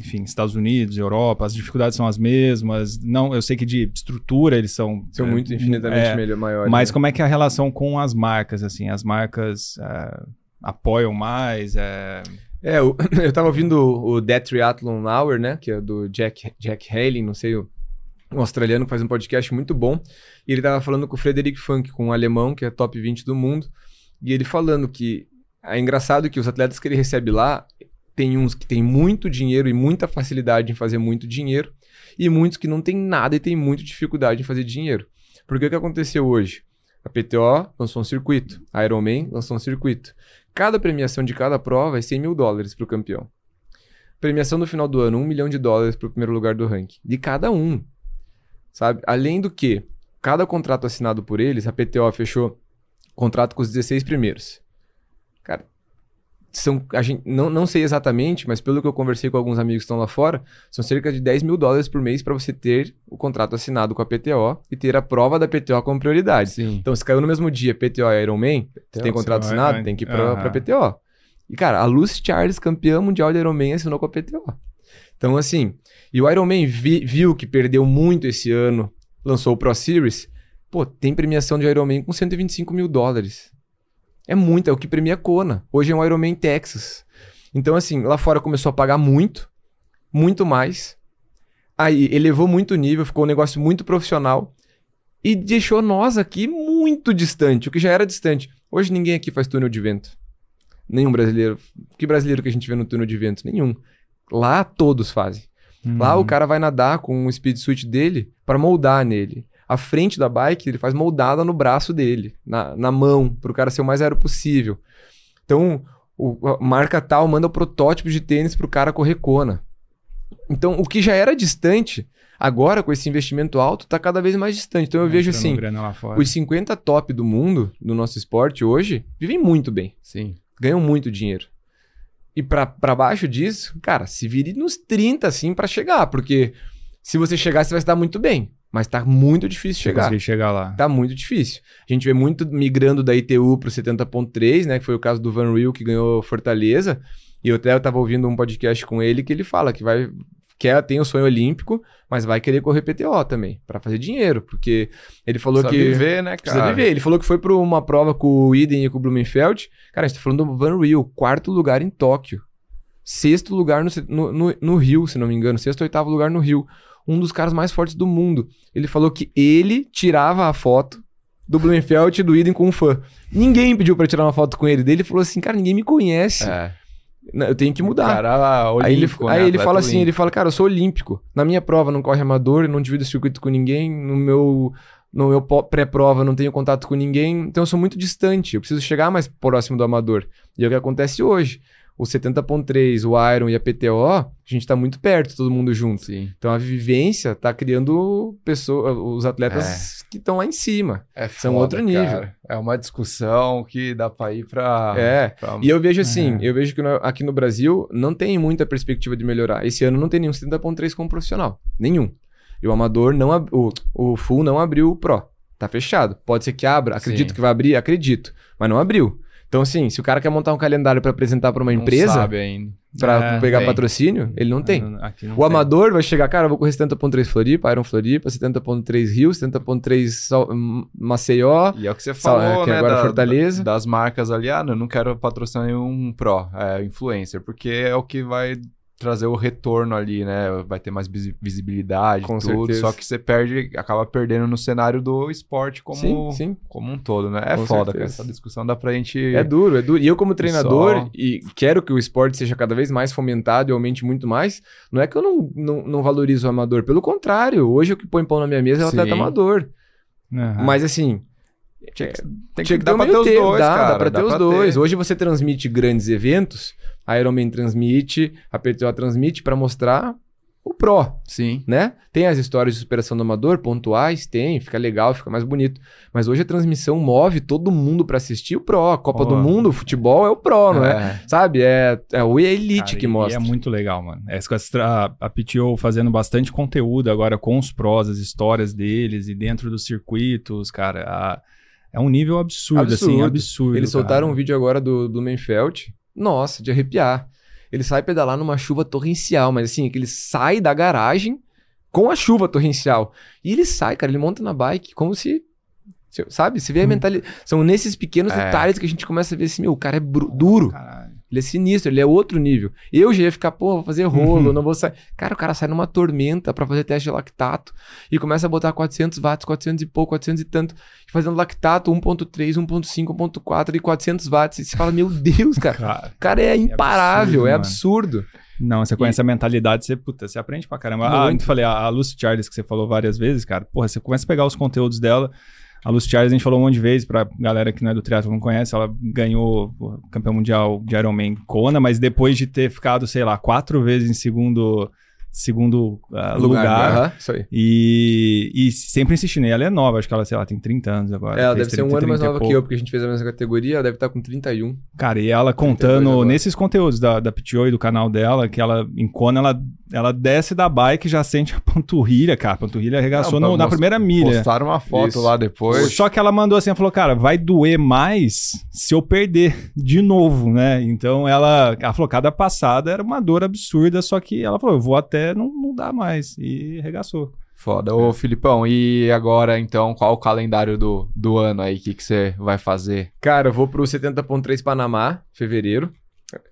enfim, Estados Unidos, Europa, as dificuldades são as mesmas, não, eu sei que de estrutura eles são... São é, muito infinitamente é, melhor, maiores. Mas né? como é que é a relação com as marcas, assim, as marcas é, apoiam mais, é... É, o- eu tava ouvindo o, o That Triathlon Hour, né? Que é do Jack, Jack Haley, não sei, o- um australiano que faz um podcast muito bom. E ele tava falando com o Frederic Funk, com um alemão que é top 20 do mundo. E ele falando que é engraçado que os atletas que ele recebe lá, tem uns que tem muito dinheiro e muita facilidade em fazer muito dinheiro, e muitos que não tem nada e tem muita dificuldade em fazer dinheiro. Porque o que aconteceu hoje? A PTO lançou um circuito, a Ironman lançou um circuito. Cada premiação de cada prova é 100 mil dólares para o campeão. Premiação no final do ano, 1 milhão de dólares para o primeiro lugar do ranking. De cada um. Sabe? Além do que, cada contrato assinado por eles, a PTO fechou contrato com os 16 primeiros. São, a gente, não, não sei exatamente, mas pelo que eu conversei com alguns amigos que estão lá fora, são cerca de 10 mil dólares por mês para você ter o contrato assinado com a PTO e ter a prova da PTO como prioridade. Sim. Então, se caiu no mesmo dia PTO e Ironman, você tem contrato assinado, tem que ir Aham. pra PTO. E, cara, a Lucy Charles, campeã mundial de Ironman, assinou com a PTO. Então, assim, e o Ironman vi- viu que perdeu muito esse ano, lançou o Pro Series. Pô, tem premiação de Ironman com 125 mil dólares. É muito, é o que premia Kona. Hoje é um Ironman Texas. Então, assim, lá fora começou a pagar muito, muito mais. Aí elevou muito o nível, ficou um negócio muito profissional e deixou nós aqui muito distante, o que já era distante. Hoje ninguém aqui faz túnel de vento. Nenhum brasileiro. Que brasileiro que a gente vê no túnel de vento? Nenhum. Lá todos fazem. Lá Uhum. o cara vai nadar com o speed suit dele para moldar nele. A frente da bike ele faz moldada no braço dele, na, na mão, para o cara ser o mais aero possível. Então, o, a marca tal manda o protótipo de tênis pro cara correr Kona. Então, o que já era distante, agora com esse investimento alto, tá cada vez mais distante. Então eu vejo Entrando assim, lá fora. os 50 top do mundo, do nosso esporte hoje, vivem muito bem Sim. ganham muito dinheiro. E pra baixo disso, cara, se vire nos 30 assim pra chegar, porque se você chegar, você vai se dar muito bem, mas tá muito difícil chegar. conseguir chegar lá. Tá muito difícil. A gente vê muito migrando da ITU pro 70.3, né, que foi o caso do Van Riel que ganhou Fortaleza, e eu até eu tava ouvindo um podcast com ele que ele fala que vai quer tem o sonho olímpico, mas vai querer correr PTO também, pra fazer dinheiro, porque ele falou Precisa que viver, né, cara? Precisa viver. Ele falou que foi para uma prova com o Iden e com o Blumenfeld. Cara, a gente tá falando do Van Riel, quarto lugar em Tóquio. Sexto lugar no, no, no, no Rio, se não me engano. Sexto ou oitavo lugar no Rio. Um dos caras mais fortes do mundo. Ele falou que ele tirava a foto do Blumenfeld e do Iden com um fã. Ninguém pediu para tirar uma foto com ele. Daí ele falou assim, cara, ninguém me conhece. É. Eu tenho que mudar. Cara, Aí ele, olímpico, aí né? ele Atleta fala assim, ele olímpico. fala, cara, eu sou olímpico. Na minha prova não corre amador, não divido circuito com ninguém, no meu, no meu pré-prova não tenho contato com ninguém, então eu sou muito distante, eu preciso chegar mais próximo do amador. E é o que acontece hoje. O 70.3, o Iron e a PTO, a gente tá muito perto, todo mundo junto. Sim. Então a vivência tá criando os atletas que estão lá em cima. É São foda, outro nível. cara. É uma discussão que dá pra ir pra. É. pra- E eu vejo assim, É. eu vejo que no- aqui no Brasil não tem muita perspectiva de melhorar. Esse ano não tem nenhum 70.3 como profissional. Nenhum. E o amador não ab... o, o full não abriu o Pro. Tá fechado. Pode ser que abra. Acredito Sim. que vai abrir, acredito. Mas não abriu. Então, assim, se o cara quer montar um calendário pra apresentar pra uma não empresa, pra É, pegar tem. patrocínio, ele não tem. Aqui não O tem. amador vai chegar, cara, eu vou correr 70.3 Floripa, Iron Floripa, 70.3 Rio, 70.3 Sal- hum, Maceió. E é o que você Sal- falou, que né? agora da- Fortaleza. da- das marcas ali, ah, não, eu não quero patrocinar nenhum pro, é, influencer, porque é o que vai trazer o retorno ali, né? Vai ter mais visi- visibilidade, Com tudo. certeza. Só que você perde, acaba perdendo no cenário do esporte como, Sim, sim. como um todo, né? É Com foda, certeza. cara. Essa discussão dá pra gente. É duro, é duro. E eu, como treinador, Só- e quero que o esporte seja cada vez mais fomentado e aumente muito mais, não é que eu não, não, não valorizo o amador. Pelo contrário, hoje o que põe pão na minha mesa é o atleta amador. Aham. Mas assim, Tinha que, tem Tinha que que dar pra ter os dois, dá, cara. Dá pra ter os dois. Hoje você transmite grandes eventos, a Ironman transmite, a PTO transmite pra mostrar o Pro, Sim. né? Tem as histórias de superação do amador, pontuais, tem, fica legal, fica mais bonito. Mas hoje a transmissão move todo mundo pra assistir o Pro. A Copa Pô. do Mundo, o futebol é o Pro, não é? Sabe? É, é o Elite Cara, que mostra. E é muito legal, mano. É, tra- a PTO fazendo bastante conteúdo agora com os prós, as histórias deles e dentro dos circuitos, cara. a- é um nível absurdo, assim, Absurdo. absurdo. Eles soltaram cara. um vídeo agora do Blumenfeld. Nossa, de arrepiar. Ele sai pedalar numa chuva torrencial, mas assim, que ele sai da garagem com a chuva torrencial. E ele sai, cara, ele monta na bike como se. Sabe? Você vê a mentalidade. São nesses pequenos É. detalhes que a gente começa a ver assim, meu, o cara é duro. Caralho. Ele é sinistro, ele é outro nível. Eu já ia ficar, pô, vou fazer rolo, não vou sair. Cara, o cara sai numa tormenta pra fazer teste de lactato e começa a botar 400 watts, 400 e pouco, 400 e tanto, e fazendo lactato 1.3, 1.5, 1.4 e 400 watts. E você fala, meu Deus, cara. Cara, O cara é imparável, absurdo, é absurdo. Não, você conhece a mentalidade, você, puta, você aprende pra caramba. Ah, Muito. eu falei, a, a Lucy Charles, que você falou várias vezes, cara, porra, você começa a pegar os conteúdos dela. A Lucy Charles, a gente falou um monte de vezes, pra galera que não é do triatlo não conhece, ela ganhou o campeão mundial de Ironman Kona, mas depois de ter ficado, sei lá, quatro vezes em segundo, segundo ah, lugar, Aham, isso aí. e, e sempre insistindo. E ela é nova, acho que ela, sei lá, tem 30 anos agora. É, ela deve ser um 30, ano mais 30 nova que eu, porque a gente fez a mesma categoria, ela deve estar com 31. Cara, e ela 32 contando nesses conteúdos da, da PTO e do canal dela, que ela, em Kona, ela, ela desce da bike e já sente a panturrilha, cara. A panturrilha arregaçou Não, no- na most- primeira milha. Postaram uma foto Isso. lá depois. Só que ela mandou assim, ela falou, cara, vai doer mais se eu perder de novo, né? Então ela, ela falou, cada passada era uma dor absurda, só que ela falou, eu vou até não, não dá mais. E arregaçou. Foda. Ô, Filipão, e agora, então, qual o calendário do, do ano aí? O que que você vai fazer? Cara, eu vou pro 70.3 Panamá, fevereiro.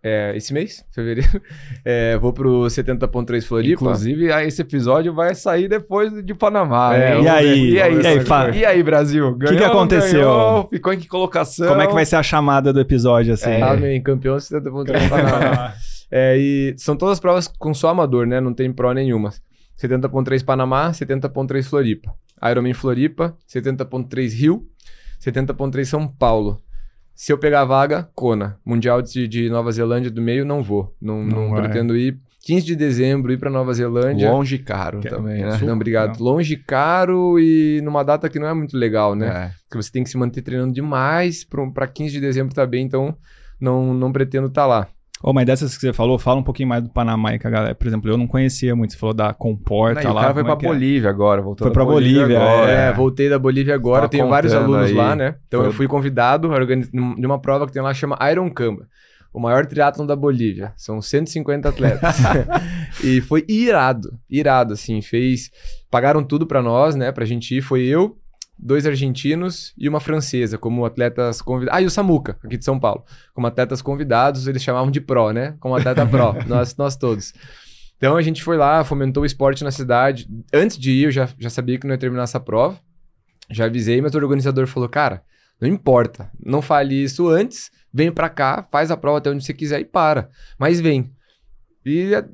É, esse mês, fevereiro. É, vou pro 70.3 Floripa. Inclusive, esse episódio vai sair depois de Panamá. É, hein? e aí? E aí, E aí, e aí, Brasil? Ganhou, que não aconteceu? ganhou? Ficou em que colocação? Como é que vai ser a chamada do episódio, assim? É. Campeão 70.3 Panamá. É, e são todas provas com só amador, né? Não tem pro nenhuma. 70.3 Panamá, 70.3 Floripa. Ironman Floripa, 70.3 Rio, 70.3 São Paulo. Se eu pegar a vaga, Kona. Mundial de, de Nova Zelândia do meio, não vou. Não, Não não pretendo ir. 15 de dezembro, ir pra Nova Zelândia. Longe e caro Que- também, né? Sul- Não, obrigado. Longe, caro e numa data que não é muito legal, né? É. que você tem que se manter treinando demais para 15 de dezembro tá bem, então não, não pretendo estar lá. Ô, mas dessas que você falou, fala um pouquinho mais do Panamá aí que a galera. Por exemplo, eu não conhecia muito. Você falou da Comporta Não, e o lá. cara foi como pra é que é? Bolívia agora, voltou Foi pra Bolívia, agora. É, voltei da Bolívia agora, Tava tenho vários alunos aí. lá, né? Então Foi- eu fui convidado organiz- de uma prova que tem lá chama Iron Camba. O maior triatlon da Bolívia. São 150 atletas. e foi irado, irado, assim. Fez. Pagaram tudo pra nós, né? Pra gente ir. Foi eu, dois argentinos e uma francesa, como atletas convidados. Ah, e o Samuca, aqui de São Paulo. Como atletas convidados, eles chamavam de pro, né? Como atleta pro, nós, nós todos. Então a gente foi lá, fomentou o esporte na cidade. Antes de ir, eu já, já sabia que não ia terminar essa prova. Já avisei, mas o organizador falou: cara, não importa, não fale isso antes, vem pra cá, faz a prova até onde você quiser e para. Mas vem. E eh,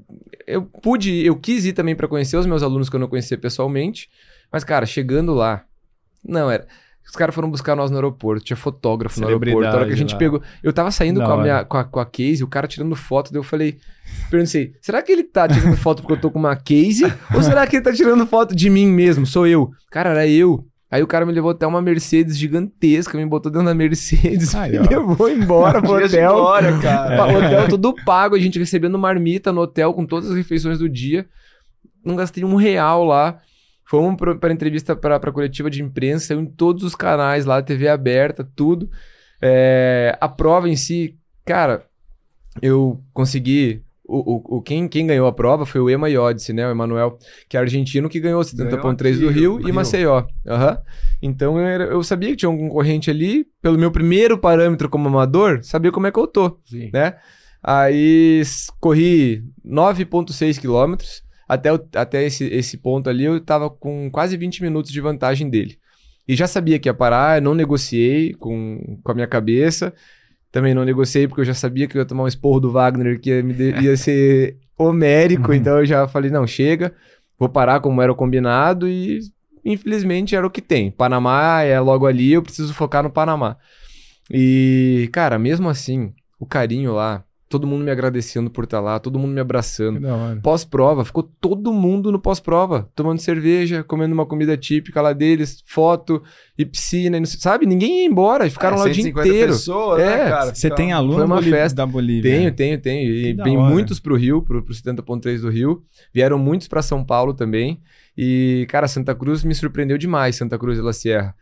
eu pude, eu quis ir também pra conhecer os meus alunos que eu não conhecia pessoalmente. Mas, cara, chegando lá, não era. Os caras foram buscar nós no aeroporto, tinha fotógrafo no aeroporto. A hora que a gente lá. pegou. Eu tava saindo Da com a, hora. minha, com, a, com a case, o cara tirando foto, daí eu falei. Perguntei, será que ele tá tirando foto porque eu tô com uma case? ou será que ele tá tirando foto de mim mesmo? Sou eu. Cara, era eu. Aí o cara me levou até uma Mercedes gigantesca, me botou dentro da Mercedes, Aí, me ó. levou embora pro hotel. glória, cara. Pa- Hotel tudo pago, a gente recebendo marmita no hotel com todas as refeições do dia. Não gastei um real lá. Fomos pra entrevista pra, pra coletiva de imprensa, em todos os canais lá, TV aberta, tudo. É, a prova em si, cara, eu consegui. O, o, o- quem, quem ganhou a prova foi o Ema Iodice, né? O Emanuel, que é argentino, que ganhou 70.3 do Rio no e Rio. Maceió. Aham. Então eu, era- eu sabia que tinha um concorrente ali, pelo meu primeiro parâmetro como amador, sabia como é que eu tô Sim. né? Aí corri 9,6 quilômetros. Até, o- até esse, esse ponto ali, eu tava com quase 20 minutos de vantagem dele. E já sabia que ia parar, eu não negociei com, com a minha cabeça. Também não negociei porque eu já sabia que eu ia tomar um esporro do Wagner que ia, me de- ia ser homérico. então eu já falei, não, chega. Vou parar como era o combinado e infelizmente era o que tem. Panamá é logo ali, eu preciso focar no Panamá. E, cara, mesmo assim, o carinho lá, todo mundo me agradecendo por estar lá, todo mundo me abraçando. Pós-prova, ficou todo mundo no pós-prova, tomando cerveja, comendo uma comida típica lá deles, foto e piscina, e não sei- sabe? Ninguém ia embora, ficaram lá o dia 150 inteiro. pessoas, É, né, cara? Você tem aluno Foi uma Bolívia- festa. da Bolívia? Tenho, tenho, tenho. E vem muitos pro Rio, pro, pro 70.3 do Rio. Vieram muitos pra São Paulo também. E, cara, Santa Cruz me surpreendeu demais, Santa Cruz de la Sierra.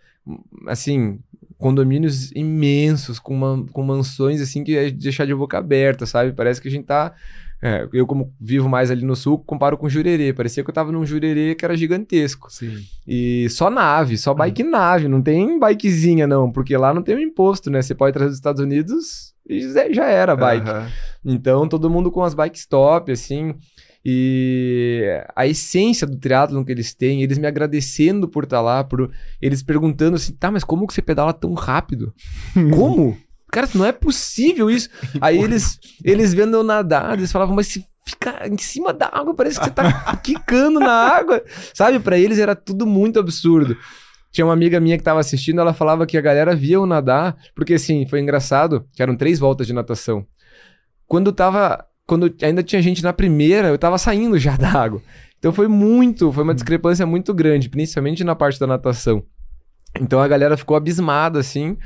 Assim, condomínios imensos, com, man- com mansões, assim, que é de deixar de boca aberta, sabe? Parece que a gente tá... é, eu, como vivo mais ali no sul, comparo com Jurerê. Parecia que eu tava num Jurerê que era gigantesco. Sim. E só nave, só bike nave, não tem bikezinha não, porque lá não tem o imposto, né? Você pode trazer dos Estados Unidos e já era bike. Aham. Então, todo mundo com as bikes top, assim. E a essência do triatlon que eles têm, eles me agradecendo por estar lá, por eles perguntando assim, tá, mas como que você pedala tão rápido? Como? Cara, não é possível isso. Aí eles, eles vendo eu nadar, eles falavam, mas se ficar em cima da água, parece que você tá quicando na água. Sabe, Pra eles era tudo muito absurdo. Tinha uma amiga minha que tava assistindo, ela falava que a galera via eu nadar, porque assim, foi engraçado, que eram três voltas de natação. Quando tava. Quando ainda tinha gente na primeira, eu tava saindo já da água. Então foi muito, foi uma discrepância muito grande, principalmente na parte da natação. Então a galera ficou abismada, assim.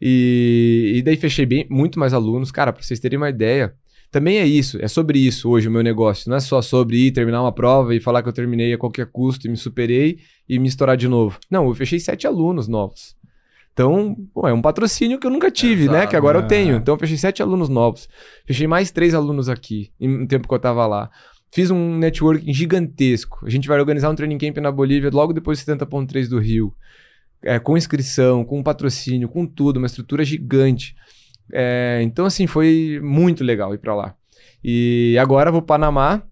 E, e daí fechei bem, muito mais alunos. Cara, pra vocês terem uma ideia, também é isso, é sobre isso hoje o meu negócio. Não é só sobre ir terminar uma prova e falar que eu terminei a qualquer custo e me superei e me estourar de novo. Não, eu fechei sete alunos novos. Então, pô, é um patrocínio que eu nunca tive, né? Exato. Que agora eu Ah. tenho. Então, eu fechei sete alunos novos. Fechei mais três alunos aqui, em um tempo que eu tava lá. Fiz um networking gigantesco. A gente vai organizar um training camp na Bolívia logo depois do 70.3 do Rio. É, com inscrição, com patrocínio, com tudo, uma estrutura gigante. É, então, assim, foi muito legal ir pra lá. E agora eu vou para Panamá.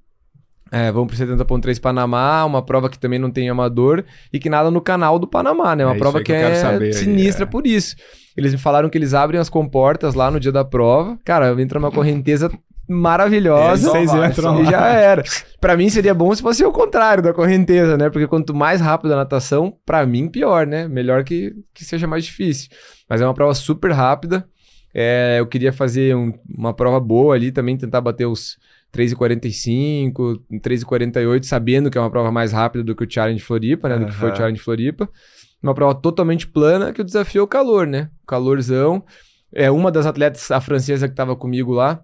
É, vamos pro 70.3 Panamá, uma prova que também não tem amador e que nada no canal do Panamá, né? Uma É prova que, que é saber sinistra é. por isso. Eles me falaram que eles abrem as comportas lá no dia da prova. Cara, entra uma correnteza maravilhosa. Vocês vai, entram E já era. Pra mim seria bom se fosse o contrário da correnteza, né? Porque quanto mais rápido a natação, pra mim pior, né? Melhor que, que seja mais difícil. Mas é uma prova super rápida. É, eu queria fazer um- uma prova boa ali também, tentar bater os 3,45, 3,48, sabendo que é uma prova mais rápida do que o Challenge Floripa, né? Do que foi o. Challenge Floripa. Uma prova totalmente plana, que o desafio é o calor, né? O calorzão. É uma das atletas, a francesa que estava comigo lá,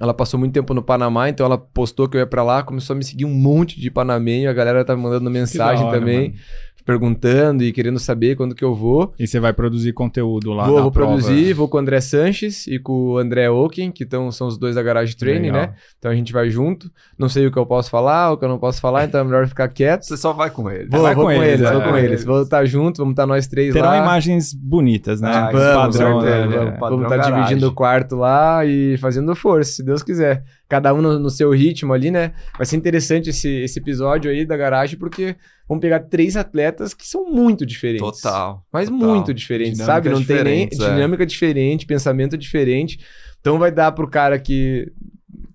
ela passou muito tempo no Panamá, então ela postou que eu ia pra lá, começou a me seguir um monte de panamenho, a galera tá me mandando mensagem hora, também, mano. Perguntando e querendo saber quando que eu vou. E você vai produzir conteúdo lá vou na vou prova. produzir, vou com o André Sanches e com o André Oken, que tão, são os dois da Garage Training, Legal. né? Então a gente vai junto. Não sei o que eu posso falar, o que eu não posso falar, então é melhor ficar quieto. Você só vai com ele. Vou, Vai vou com eles, eles, é. vou com eles. Vou estar junto, vamos estar nós três Terão lá. imagens bonitas, né? Ah, Os Vamos, padrão, certeza, né? vamos. Padrão Vamos estar garagem. dividindo o quarto lá e fazendo força, se Deus quiser. Cada um no, no seu ritmo ali, né? Vai ser interessante esse, esse episódio aí da garagem, porque vamos pegar três atletas que são muito diferentes. Total. Mas total. muito diferentes, Dinâmicas sabe? Não tem nem é. dinâmica diferente, pensamento diferente. Então vai dar pro cara que,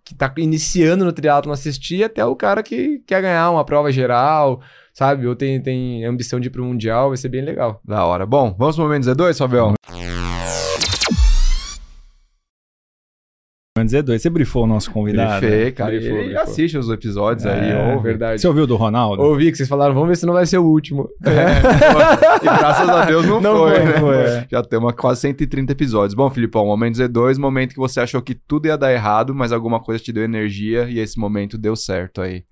que tá iniciando no triatlo assistir até o cara que quer ganhar uma prova geral, sabe? Ou tem, tem ambição de ir pro Mundial, vai ser bem legal. Da hora. Bom, vamos pro momento Z2, Fabião? Vamos dizer dois. Você brifou o nosso convidado? Brifei, cara. Brifou, ele brifou. assiste os episódios É, aí, É ouve. verdade. Você ouviu do Ronaldo? Ouvi que vocês falaram, vamos ver se não vai ser o último. e graças a Deus não, Não foi, foi, né? foi, é. Já temos quase 130 episódios. Bom, Filipão, momento Z2, momento que você achou que tudo ia dar errado, mas alguma coisa te deu energia e esse momento deu certo aí.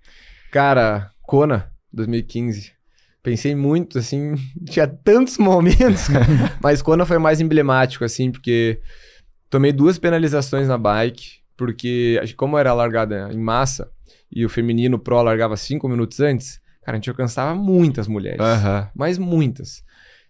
Cara, Kona, 2015. Pensei muito, assim, tinha tantos momentos, cara. mas Kona foi mais emblemático, assim, porque tomei duas penalizações na bike, porque como era largada em massa e o feminino pro largava cinco minutos antes, cara, a gente alcançava muitas mulheres. Aham. mas muitas.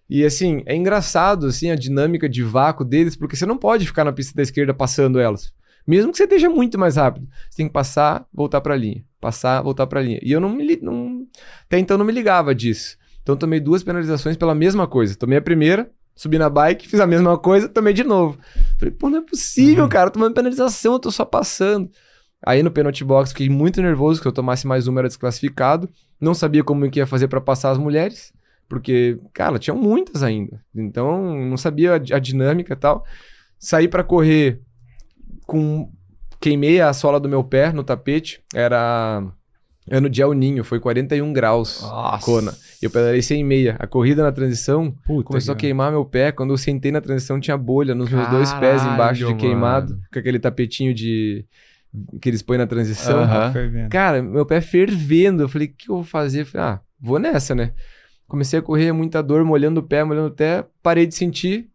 E assim, é engraçado assim a dinâmica de vácuo deles, porque você não pode ficar na pista da esquerda passando elas. Mesmo que você esteja muito mais rápido, você tem que passar, voltar para a linha, passar, voltar para a linha. E eu não me não até então não me ligava disso. Então tomei duas penalizações pela mesma coisa. Tomei a primeira, subi na bike, fiz a mesma coisa, tomei de novo. Falei, pô, não é possível, cara, tomando penalização, eu tô só passando. Aí no penalty box fiquei muito nervoso que eu tomasse mais uma era desclassificado. Não sabia como que ia fazer para passar as mulheres. Porque, cara, tinham muitas ainda. Então, não sabia a, a dinâmica e tal. Saí pra correr com. Queimei a sola do meu pé no tapete. Era ano de El Ninho, foi 41 graus. Nossa. Kona. E eu pedalei sem meia. A corrida na transição Puta começou a que- queimar meu pé. Quando eu sentei na transição, tinha bolha nos meus dois pés embaixo de Caralho, queimado. mano. Com aquele tapetinho de. que eles põem na transição. Aham. Tá fervendo. Cara, meu pé fervendo. Eu falei, o que eu vou fazer? Eu falei, ah, vou nessa, né? Comecei a correr, muita dor, molhando o pé, molhando o pé. Parei de sentir.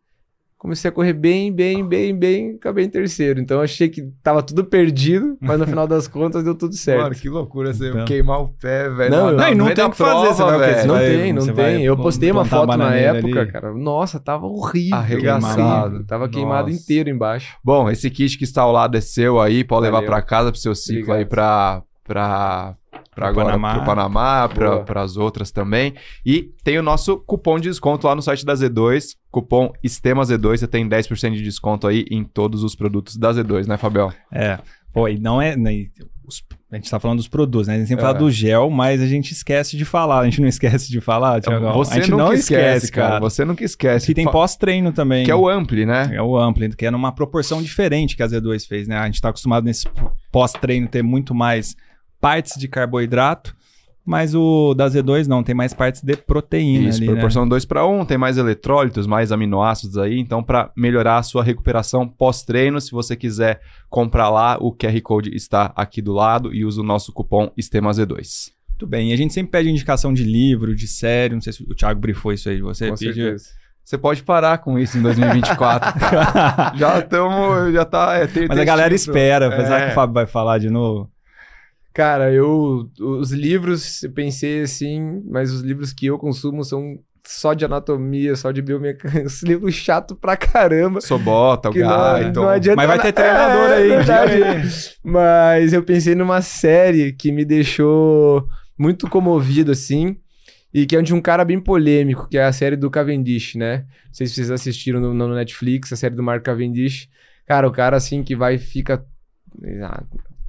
Comecei a correr bem, bem, bem, bem. Acabei em terceiro. Então eu achei que tava tudo perdido, mas no final das contas deu tudo certo. Mano, que loucura você Então. queimar o pé, velho. Não, não, não tem da o que fazer, você vai não vai- tem, não tem. Eu postei uma foto na época, ali. cara. Nossa, tava horrível. Arregaçado. horrível. Tava queimado Nossa. inteiro embaixo. Bom, esse kit que está ao lado é seu aí, pode levar Valeu. pra casa, pro seu ciclo Obrigado. aí pra, pra Pro agora, Panamá. pro Panamá, pra, Boa. pras outras também. E tem o nosso cupom de desconto lá no site da Z2, cupom Estema Z2, você tem 10% de desconto aí em todos os produtos da Z2, né, Fabião? É. Pô, e não é. né, os- a gente tá falando dos produtos, né? A gente sempre É. fala do gel, mas a gente esquece de falar. A gente não esquece de falar, Thiago. Você a gente nunca não esquece, cara. Você nunca esquece. Que tem pós-treino também. Que é o Ampli, né? É o Ampli, que é numa proporção diferente que a Z2 fez, né? A gente tá acostumado nesse pós-treino ter muito mais partes de carboidrato, mas o da Z2 não, tem mais partes de proteína Isso, ali, né? proporção 2 para 1, tem mais eletrólitos, mais aminoácidos aí, então para melhorar a sua recuperação pós-treino, se você quiser comprar lá, o QR Code está aqui do lado e usa o nosso cupom ESTEMAZ2. Muito bem. E a gente sempre pede indicação de livro, de série, não sei se o Thiago brifou isso aí de você. Com pediu- certeza. Você pode parar com isso em 2024, cara. já estamos, já tá... É, tem- Mas a tem galera título. espera, apesar É. que o Fábio vai falar de novo. Cara, eu. Os livros, eu pensei assim, mas os livros que eu consumo são só de anatomia, só de biomecânica. Esse livro chato pra caramba. Sobota, o Que não, Gaiton. não adianta. Mas vai ter treinador É, aí, verdade. diga aí. Mas eu pensei numa série que me deixou muito comovido, assim. E que é de um cara bem polêmico, que é a série do Cavendish, né? Não sei se vocês assistiram no, no Netflix, a série do Mark Cavendish. Cara, o cara, assim, que vai e fica.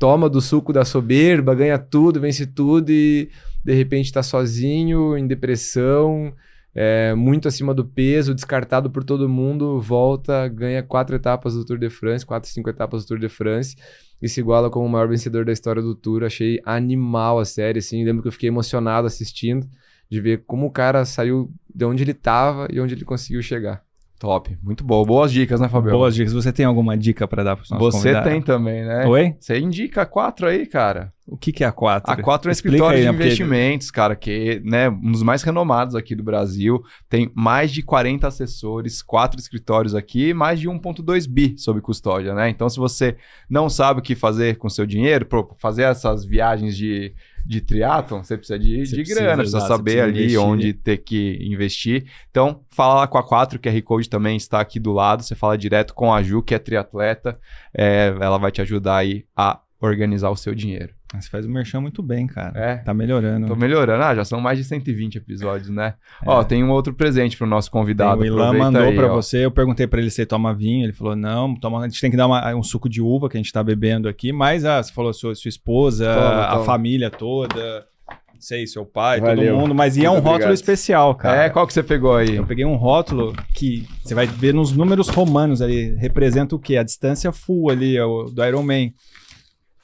Toma do suco da soberba, ganha tudo, vence tudo e de repente tá sozinho, em depressão, é, muito acima do peso, descartado por todo mundo, volta, ganha quatro etapas do Tour de France, quatro, cinco etapas do Tour de France e se iguala como o maior vencedor da história do Tour. Achei animal a série, assim. Lembro que eu fiquei emocionado assistindo, de ver como o cara saiu de onde ele tava e onde ele conseguiu chegar. Top, muito bom. Boas dicas, né, Fabião? Boas dicas. Você tem alguma dica pra dar pros nossos Você convidados? tem também, né? Oi? Você indica a 4 aí, cara. O que, que é a 4? A 4 é um escritório aí, de né, porque- investimentos, cara, que né, um dos mais renomados aqui do Brasil. Tem mais de 40 assessores, quatro escritórios aqui, mais de 1,2 bi sob custódia, né? Então, se você não sabe o que fazer com seu dinheiro, fazer essas viagens de, de triatlon, você precisa de, Você de precisa, grana, precisa saber precisa ali investir. onde ter que investir. Então, fala lá com a 4, o QR Code também está aqui do lado. Você fala direto com a Ju, que é triatleta. É, ela vai te ajudar aí a organizar o seu dinheiro. Você faz o merchan muito bem, cara. É. Tá melhorando. Tô melhorando. Ah, já são mais de 120 episódios, né? É. Ó, tem um outro presente pro nosso Tem, convidado. o Ilan Aproveita mandou ó. você, eu perguntei pra ele se ele toma vinho, ele falou, não, toma, a gente tem que dar uma- um suco de uva que a gente tá bebendo aqui, mas ah, você falou sua, sua esposa, Toma, a toma. família toda, não sei, seu pai, Valeu. todo mundo, mas e é um Muito rótulo obrigado. especial, cara. É, qual que você pegou aí? Eu peguei um rótulo que você vai ver nos números romanos ali, representa o quê? A distância full ali, é o, do Iron Man.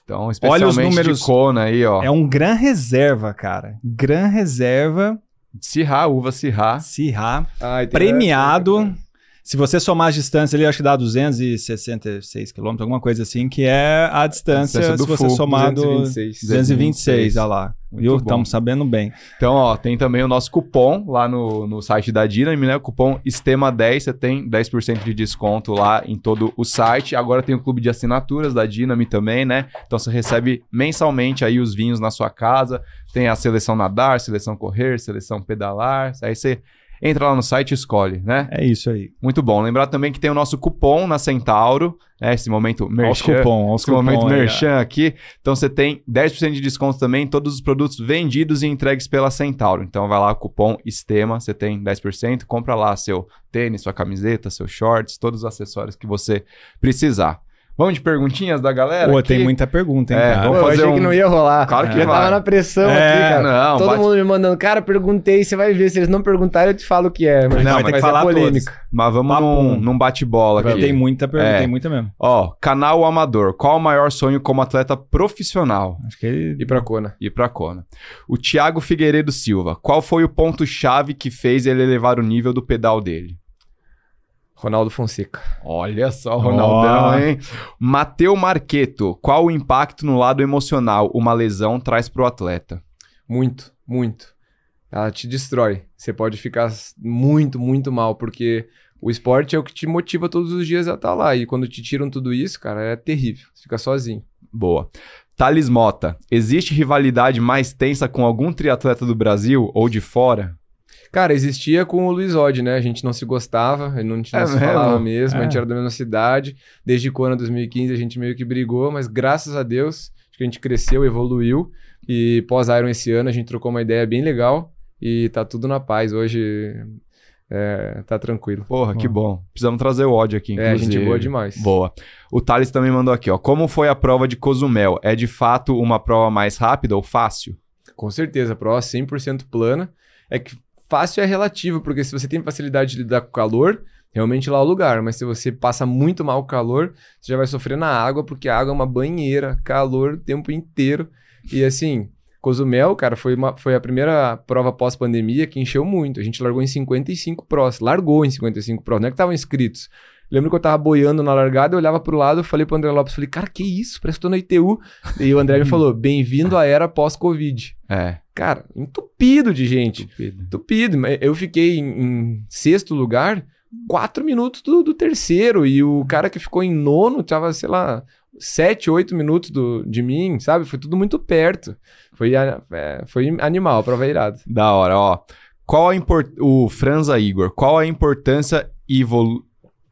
Então, Olha especialmente os números. de Kona aí, ó. É um Gran Reserva, cara. Gran Reserva, Sirra, uva Ai, tem- premiado. Se você somar as distâncias ali, acho que dá 266 quilômetros, alguma coisa assim, que é a distância, distância do se você full, somar do 226. 226, olha lá. Muito Viu? Estamos sabendo bem. Então, ó, tem também o nosso cupom lá no, no site da Dynami, né? O cupom STEMA10, você tem 10% de desconto lá em todo o site. Agora tem o clube de assinaturas da Dynami também, né? Então você recebe mensalmente aí os vinhos na sua casa. Tem a seleção nadar, seleção correr, seleção pedalar. Aí você entra lá no site e escolhe, né? É isso aí. Muito bom. Lembrar também que tem o nosso cupom na Centauro, né? Esse momento Olha os merchan. cupom, olha os Esse momento cupom aí, ó. merchan aqui. Então você tem 10% de desconto também em todos os produtos vendidos e entregues pela Centauro. Então vai lá, cupom STEMA, você tem 10%. Compra lá seu tênis, sua camiseta, seus shorts, todos os acessórios que você precisar. Vamos de perguntinhas da galera? Pô, aqui? tem muita pergunta, hein, É, cara? vamos Pô, eu fazer achei que um- não ia rolar. Claro que Já vai. tava na pressão É, aqui, cara. não, Todo bate- mundo me mandando, cara, perguntei, você vai ver. Se eles não perguntarem, eu te falo o que é. Mas Não, vai ter que falar polêmica. Mas vamos Papo num, um. num bate-bola aqui. Tem muita pergunta, É. tem muita mesmo. Ó, canal amador. Qual o maior sonho como atleta profissional? Acho que ele... E pra Kona. E pra Kona. O Thiago Figueiredo Silva. Qual foi o ponto-chave que fez ele elevar o nível do pedal dele? Ronaldo Fonseca. Olha só, Ronaldão, Ó. hein? Mateu Marqueto. Qual o impacto no lado emocional uma lesão traz pro atleta? Muito, muito. Ela te destrói. Você pode ficar muito, muito mal, porque o esporte é o que te motiva todos os dias a estar lá. E quando te tiram tudo isso, cara, é terrível. Você fica sozinho. Boa. Thales Mota. Existe rivalidade mais tensa com algum triatleta do Brasil ou de fora? Cara, existia com o Luiz Odd, né? A gente não se gostava, a gente não, não É se mesmo? falava mesmo, a gente É. era da mesma cidade. Desde quando, 2015, a gente meio que brigou, mas graças a Deus, acho que a gente cresceu, evoluiu. E pós-Iron esse ano, a gente trocou uma ideia bem legal e tá tudo na paz. Hoje é, tá tranquilo. Porra, que bom. Precisamos trazer o ódio aqui, É, inclusive. gente boa demais. Boa. O Thales também mandou aqui, ó. Como foi a prova de Cozumel? É de fato uma prova mais rápida ou fácil? Com certeza, a prova 100% plana. É que fácil é relativo, porque se você tem facilidade de lidar com calor, realmente lá é o lugar. Mas se você passa muito mal o calor, você já vai sofrer na água, porque a água é uma banheira, calor o tempo inteiro. E assim, Cozumel, cara, foi, uma, foi a primeira prova pós-pandemia que encheu muito. A gente largou em 55 prós. Largou em 55 prós, não é que estavam inscritos. Lembro que eu tava boiando na largada, eu olhava pro lado, eu falei pro André Lopes, falei, cara, que isso? Parece que tô na ITU. E o André me falou, bem-vindo à era pós-Covid. É. Cara, entupido de gente. Entupido. Mas Eu fiquei em, em sexto lugar, quatro minutos do, do terceiro. E o cara que ficou em nono tava, sei lá, sete, oito minutos do, de mim, sabe? Foi tudo muito perto. Foi, é, foi animal, prova irada. Da hora, ó. Qual a import... O Franza Igor, qual a importância e, volu-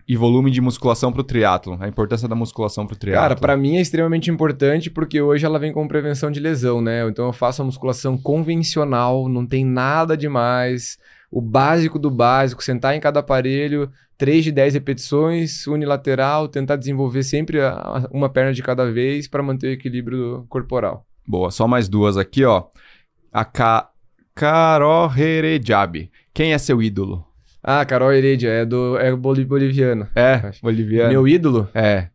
e volume de musculação pro triatlo? A importância da musculação pro triatlo. Cara, pra mim é extremamente importante porque hoje ela vem com prevenção de lesão, né? Então eu faço a musculação convencional, não tem nada demais. O básico do básico, sentar em cada aparelho, 3 de 10 repetições, unilateral, tentar desenvolver sempre uma perna de cada vez para manter o equilíbrio corporal. Boa, só mais duas aqui, ó. A Ka... Herejabi. Quem é seu ídolo? Ah, Carol Heredia, é do é boli- boliviano. É, boliviano. Meu ídolo? É,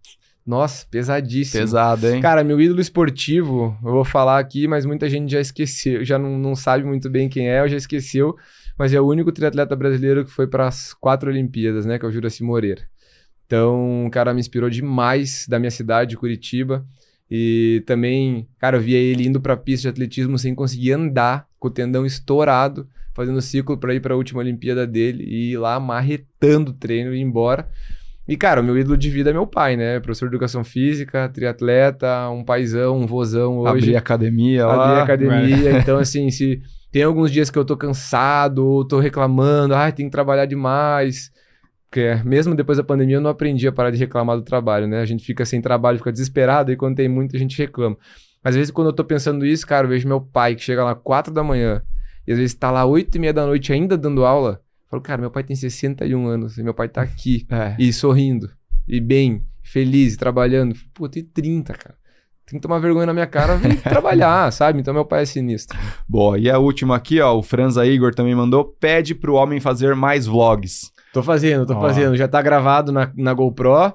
Nossa, pesadíssimo. pesado, hein? Cara, meu ídolo esportivo, eu vou falar aqui, mas muita gente já esqueceu, já não, não sabe muito bem quem é, ou já esqueceu, mas é o único triatleta brasileiro que foi para as quatro Olimpíadas, né, que é o Juraci Moreira. Então, cara, me inspirou demais da minha cidade, Curitiba, e também, cara, eu via ele indo pra pista de atletismo sem conseguir andar, com o tendão estourado, fazendo ciclo para ir para a última Olimpíada dele e ir lá marretando o treino e ir embora. E, cara, o meu ídolo de vida é meu pai, né? Professor de educação física, triatleta, um paizão, um vozão hoje. Abrir academia Abri lá. academia. Então, assim, se tem alguns dias que eu tô cansado, ou tô reclamando, ai, tem que trabalhar demais. Porque mesmo depois da pandemia eu não aprendi a parar de reclamar do trabalho, né? A gente fica sem trabalho, fica desesperado, e quando tem muito a gente reclama. Às vezes, quando eu tô pensando isso, cara, eu vejo meu pai que chega lá 4 da manhã, e às vezes tá lá 8 e meia da noite ainda dando aula. Eu falo, cara, meu pai tem 61 anos, e meu pai tá aqui É. e sorrindo, e bem, feliz, e trabalhando. Pô, eu tenho 30, cara. Tem que tomar vergonha na minha cara e trabalhar, sabe? Então meu pai é sinistro. Boa. E a última aqui, ó. O Franza Igor também mandou. Pede pro homem fazer mais vlogs. Tô fazendo, tô Ó. fazendo. Já tá gravado na, na GoPro.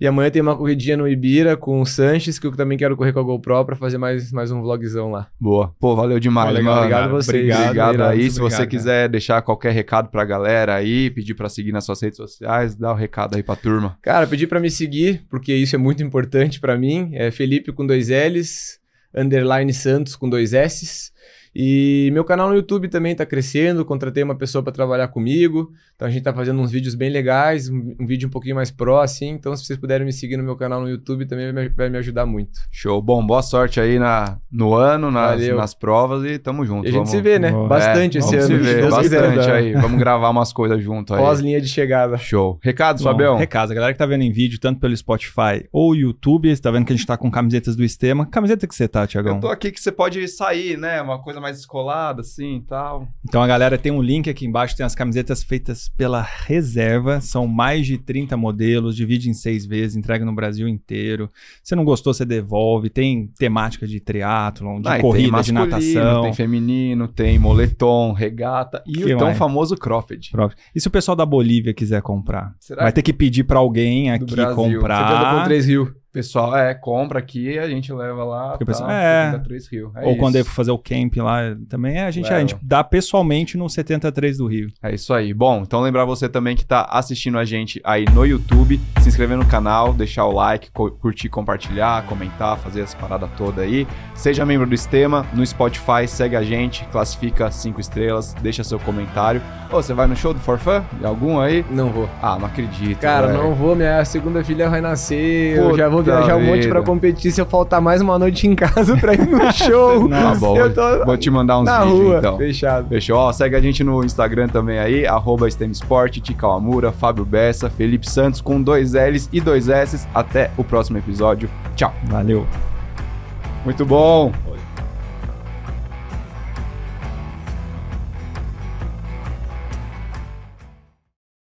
E amanhã tem uma corridinha no Ibira com o Sanches, que eu também quero correr com a GoPro pra fazer mais, mais um vlogzão lá. Boa. Pô, valeu demais, Legal, mano. obrigado a cara. vocês. Obrigado, Obrigado aí. Se você obrigado, quiser deixar qualquer recado pra galera aí, pedir pra seguir nas suas redes sociais, dá o recado aí pra turma. Cara, pedi pra me seguir, porque isso é muito importante pra mim. É Felipe com dois L's, underline Santos com dois S's. E meu canal no YouTube também tá crescendo. Contratei uma pessoa pra trabalhar comigo. Então a gente tá fazendo uns vídeos bem legais, um, um vídeo um pouquinho mais pró, assim. Então, se vocês puderem me seguir no meu canal no YouTube, também vai me, vai me ajudar muito. Show. Bom, boa sorte aí na, no ano, nas, nas provas e tamo junto. E a gente Vamos- se vê, né? Boa. Bastante É, esse vamos ano. se se ver, Deus quiser, bastante né? aí. Vamos gravar umas coisas junto aí. Pós-linha de chegada. Show. Recados, Bom, Fabião? Recado, a galera que tá vendo em vídeo, tanto pelo Spotify ou YouTube, você tá vendo que a gente tá com camisetas do Estema. Camiseta que você tá, Tiagão? Eu tô aqui que você pode sair, né? Uma coisa coisa mais descolada, assim e tal. Então a galera tem um link aqui embaixo, tem as camisetas feitas pela reserva. São mais de 30 modelos, divide em seis vezes, entrega no Brasil inteiro. Se não gostou, você devolve. Tem temática de triatlon, de Ah, corrida, de natação. Tem feminino, tem moletom, regata e Que o tão mais? famoso cropped. Próprio. E se o pessoal da Bolívia quiser comprar? Será Vai ter que pedir pra alguém aqui Brasil. comprar. 70.3 Rio. Pessoal, é, compra aqui e a gente leva lá. Tá, pessoal- é. 73 Rio. É Ou isso. quando eu for fazer o camp lá, também é, a gente, a Leva. gente dá pessoalmente no 73 do Rio. É isso aí. Bom, então lembrar você também que tá assistindo a gente aí no YouTube, se inscrever no canal, deixar o like, co- curtir, compartilhar, comentar, fazer as paradas todas aí. Seja membro do Sistema, no Spotify, segue a gente, classifica cinco estrelas, deixa seu comentário. Ô, você vai no show do Forfã? De algum aí? Não vou. Ah, não acredito. Cara, velho. não vou, minha segunda filha vai nascer, eu Puta já vou viajar um monte pra competir se eu faltar mais uma noite em casa pra ir no show. Tá bom, eu tô vou te mandar uns na vídeos rua, então. fechado. Fechou? Ó, segue a gente no Instagram também aí, arroba STM Sport, Tica Amura, Fábio Bessa, Felipe Santos com dois L's e dois S's. Até o próximo episódio. Tchau. Valeu. Muito bom.